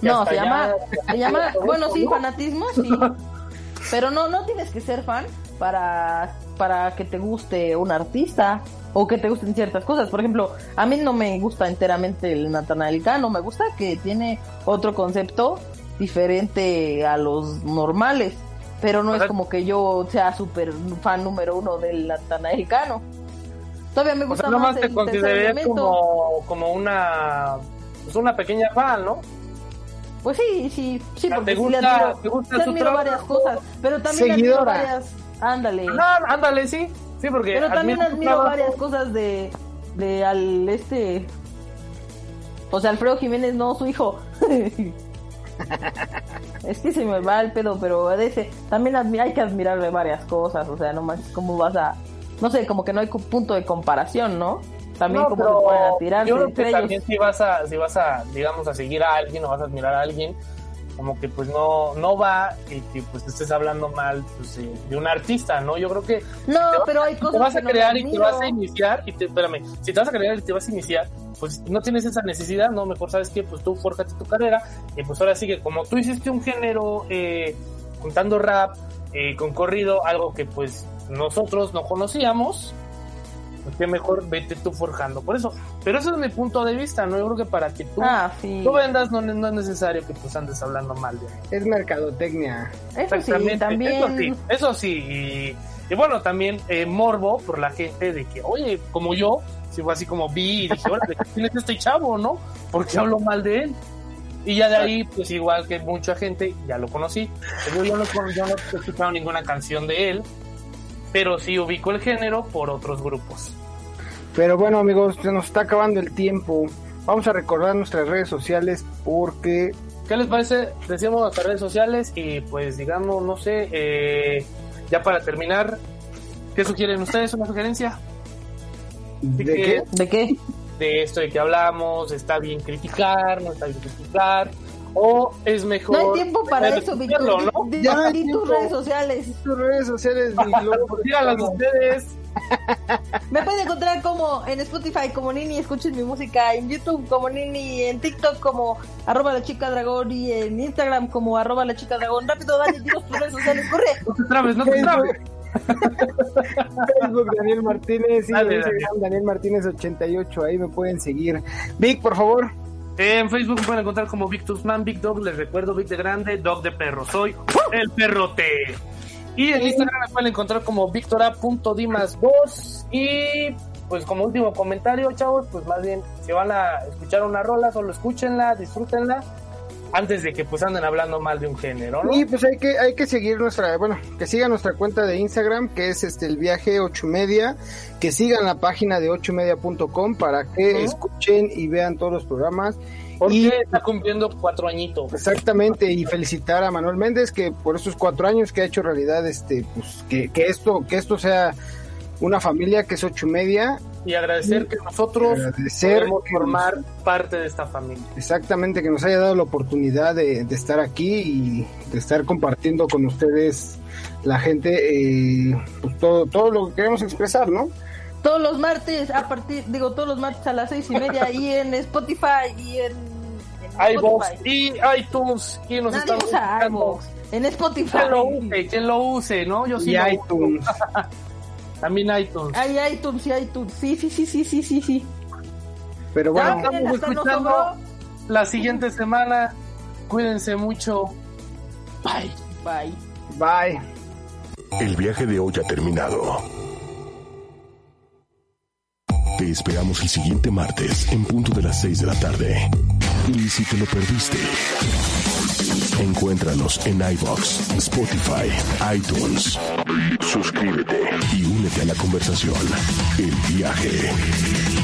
Que No, se ya- llama, se llama, bueno, sí, fanatismo, sí. Pero no, no tienes que ser fan para, para que te guste un artista o que te gusten ciertas cosas. Por ejemplo, a mí no me gusta enteramente el Natanael Cano, me gusta que tiene otro concepto diferente a los normales. Pero no es como que yo sea súper fan número uno del Natanael Cano. Todavía me O gusta sea, nomás más te elemento. como, como una, pues una pequeña fan, ¿no? Pues sí, sí, sí, sea, porque ¿te sí le gusta- admiro, te gusta le su admiro varias cosas, pero también admiro Seguidora. varias, ándale, No, ándale, sí. Sí, porque pero también admiro tu admiro trabajo. varias cosas de, de al este, o sea, Alfredo Jiménez, no su hijo, Es que se me va el pedo, pero de ese también hay que admirarle varias cosas, o sea, no más cómo vas a no sé, como que no hay punto de comparación, ¿no? También No, como pero se pueden a tirarse yo creo que ellos. también si vas a, si vas a, digamos, a seguir a alguien o vas a admirar a alguien, como que pues no, no va y que pues estés hablando mal pues, de, un artista, ¿no? Yo creo que No, te vas- pero hay te cosas vas a que crear y te vas a iniciar y te, espérame, si te vas a crear y te vas a iniciar, pues no tienes esa necesidad, ¿no? Mejor sabes que pues tú fórjate tu carrera y pues ahora sí que como tú hiciste un género eh, contando rap, eh, con corrido, algo que pues nosotros no conocíamos, pues qué mejor vete tú forjando. Por eso, pero eso es mi punto de vista, ¿no? Yo creo que para que tú, Ah, sí. tú vendas no, no es necesario que pues andes hablando mal de Es mercadotecnia. Eso sí, también. eso sí, eso sí. Y, y bueno, también eh, morbo por la gente de que, oye, como yo, si fue así como vi y dije, órale, ¿quién es este chavo, no? ¿Por qué hablo mal de él? Y ya de ahí, pues igual que mucha gente, ya lo conocí. Pero yo no, yo no he escuchado ninguna canción de él, pero sí ubico el género por otros grupos. Pero bueno, amigos, se nos está acabando el tiempo. Vamos a recordar nuestras redes sociales porque ¿Qué les parece? Decíamos nuestras redes sociales y pues digamos, no sé, eh, ya para terminar, ¿qué sugieren ustedes? ¿Una sugerencia? ¿de que- qué? ¿De qué? de esto de que hablamos, está bien criticar, no está bien criticar, o es mejor... No hay tiempo para eso, Víctor. ¿no? Ya hay di tus redes sociales. Tus redes sociales Díganlas ustedes. Me pueden encontrar como en Spotify como Nini, escuchen mi música, en YouTube como Nini, en TikTok como arroba la chica dragón y en Instagram como arroba la chica dragón. Rápido, Dani, dinos tus redes sociales, corre. No te trabes, no te trabes. Facebook Daniel Martínez y Dale, en Instagram Daniel Martínez 88, ahí me pueden seguir. Vic, por favor. En Facebook me pueden encontrar como Victusman, Big Dog, les recuerdo, Big de grande, Dog de perro, soy el perrote. Y en Instagram me pueden encontrar como victora.dimas2 y pues como último comentario, chavos, pues más bien, si van a escuchar una rola, solo escúchenla, disfrútenla, antes de que pues anden hablando mal de un género, ¿no? Y pues hay que hay que seguir nuestra, bueno, que sigan nuestra cuenta de Instagram, que es este el viaje 8 media, que sigan la página de 8media.com para que escuchen y vean todos los programas. Porque y- está cumpliendo cuatro añitos. Exactamente, y felicitar a Manuel Méndez que por estos cuatro años que ha hecho realidad este, pues que, que esto, que esto sea una familia que es ocho media, Y agradecer que nosotros Agradecer podemos que formar parte de esta familia. exactamente que nos haya dado la oportunidad de, de estar aquí y de estar compartiendo con ustedes la gente eh, pues todo, todo lo que queremos expresar, ¿no? Todos los martes, a partir, digo, todos los martes a las seis y media y en Spotify y en, en iVoox y iTunes. ¿Quién nos Nadie está usa. En Spotify. Quien lo use, quien lo use, ¿no? Yo sí y lo iTunes. También iTunes. Hay iTunes y iTunes. Sí, sí, sí, sí, sí, sí, sí. Pero bueno, estamos escuchando. La siguiente semana, cuídense mucho. Bye. Bye. bye. El viaje de hoy ha terminado. Te esperamos el siguiente martes en punto de las 6 de la tarde. Y si te lo perdiste, encuéntranos en iBox, Spotify, iTunes. Suscríbete y únete a la conversación. El viaje.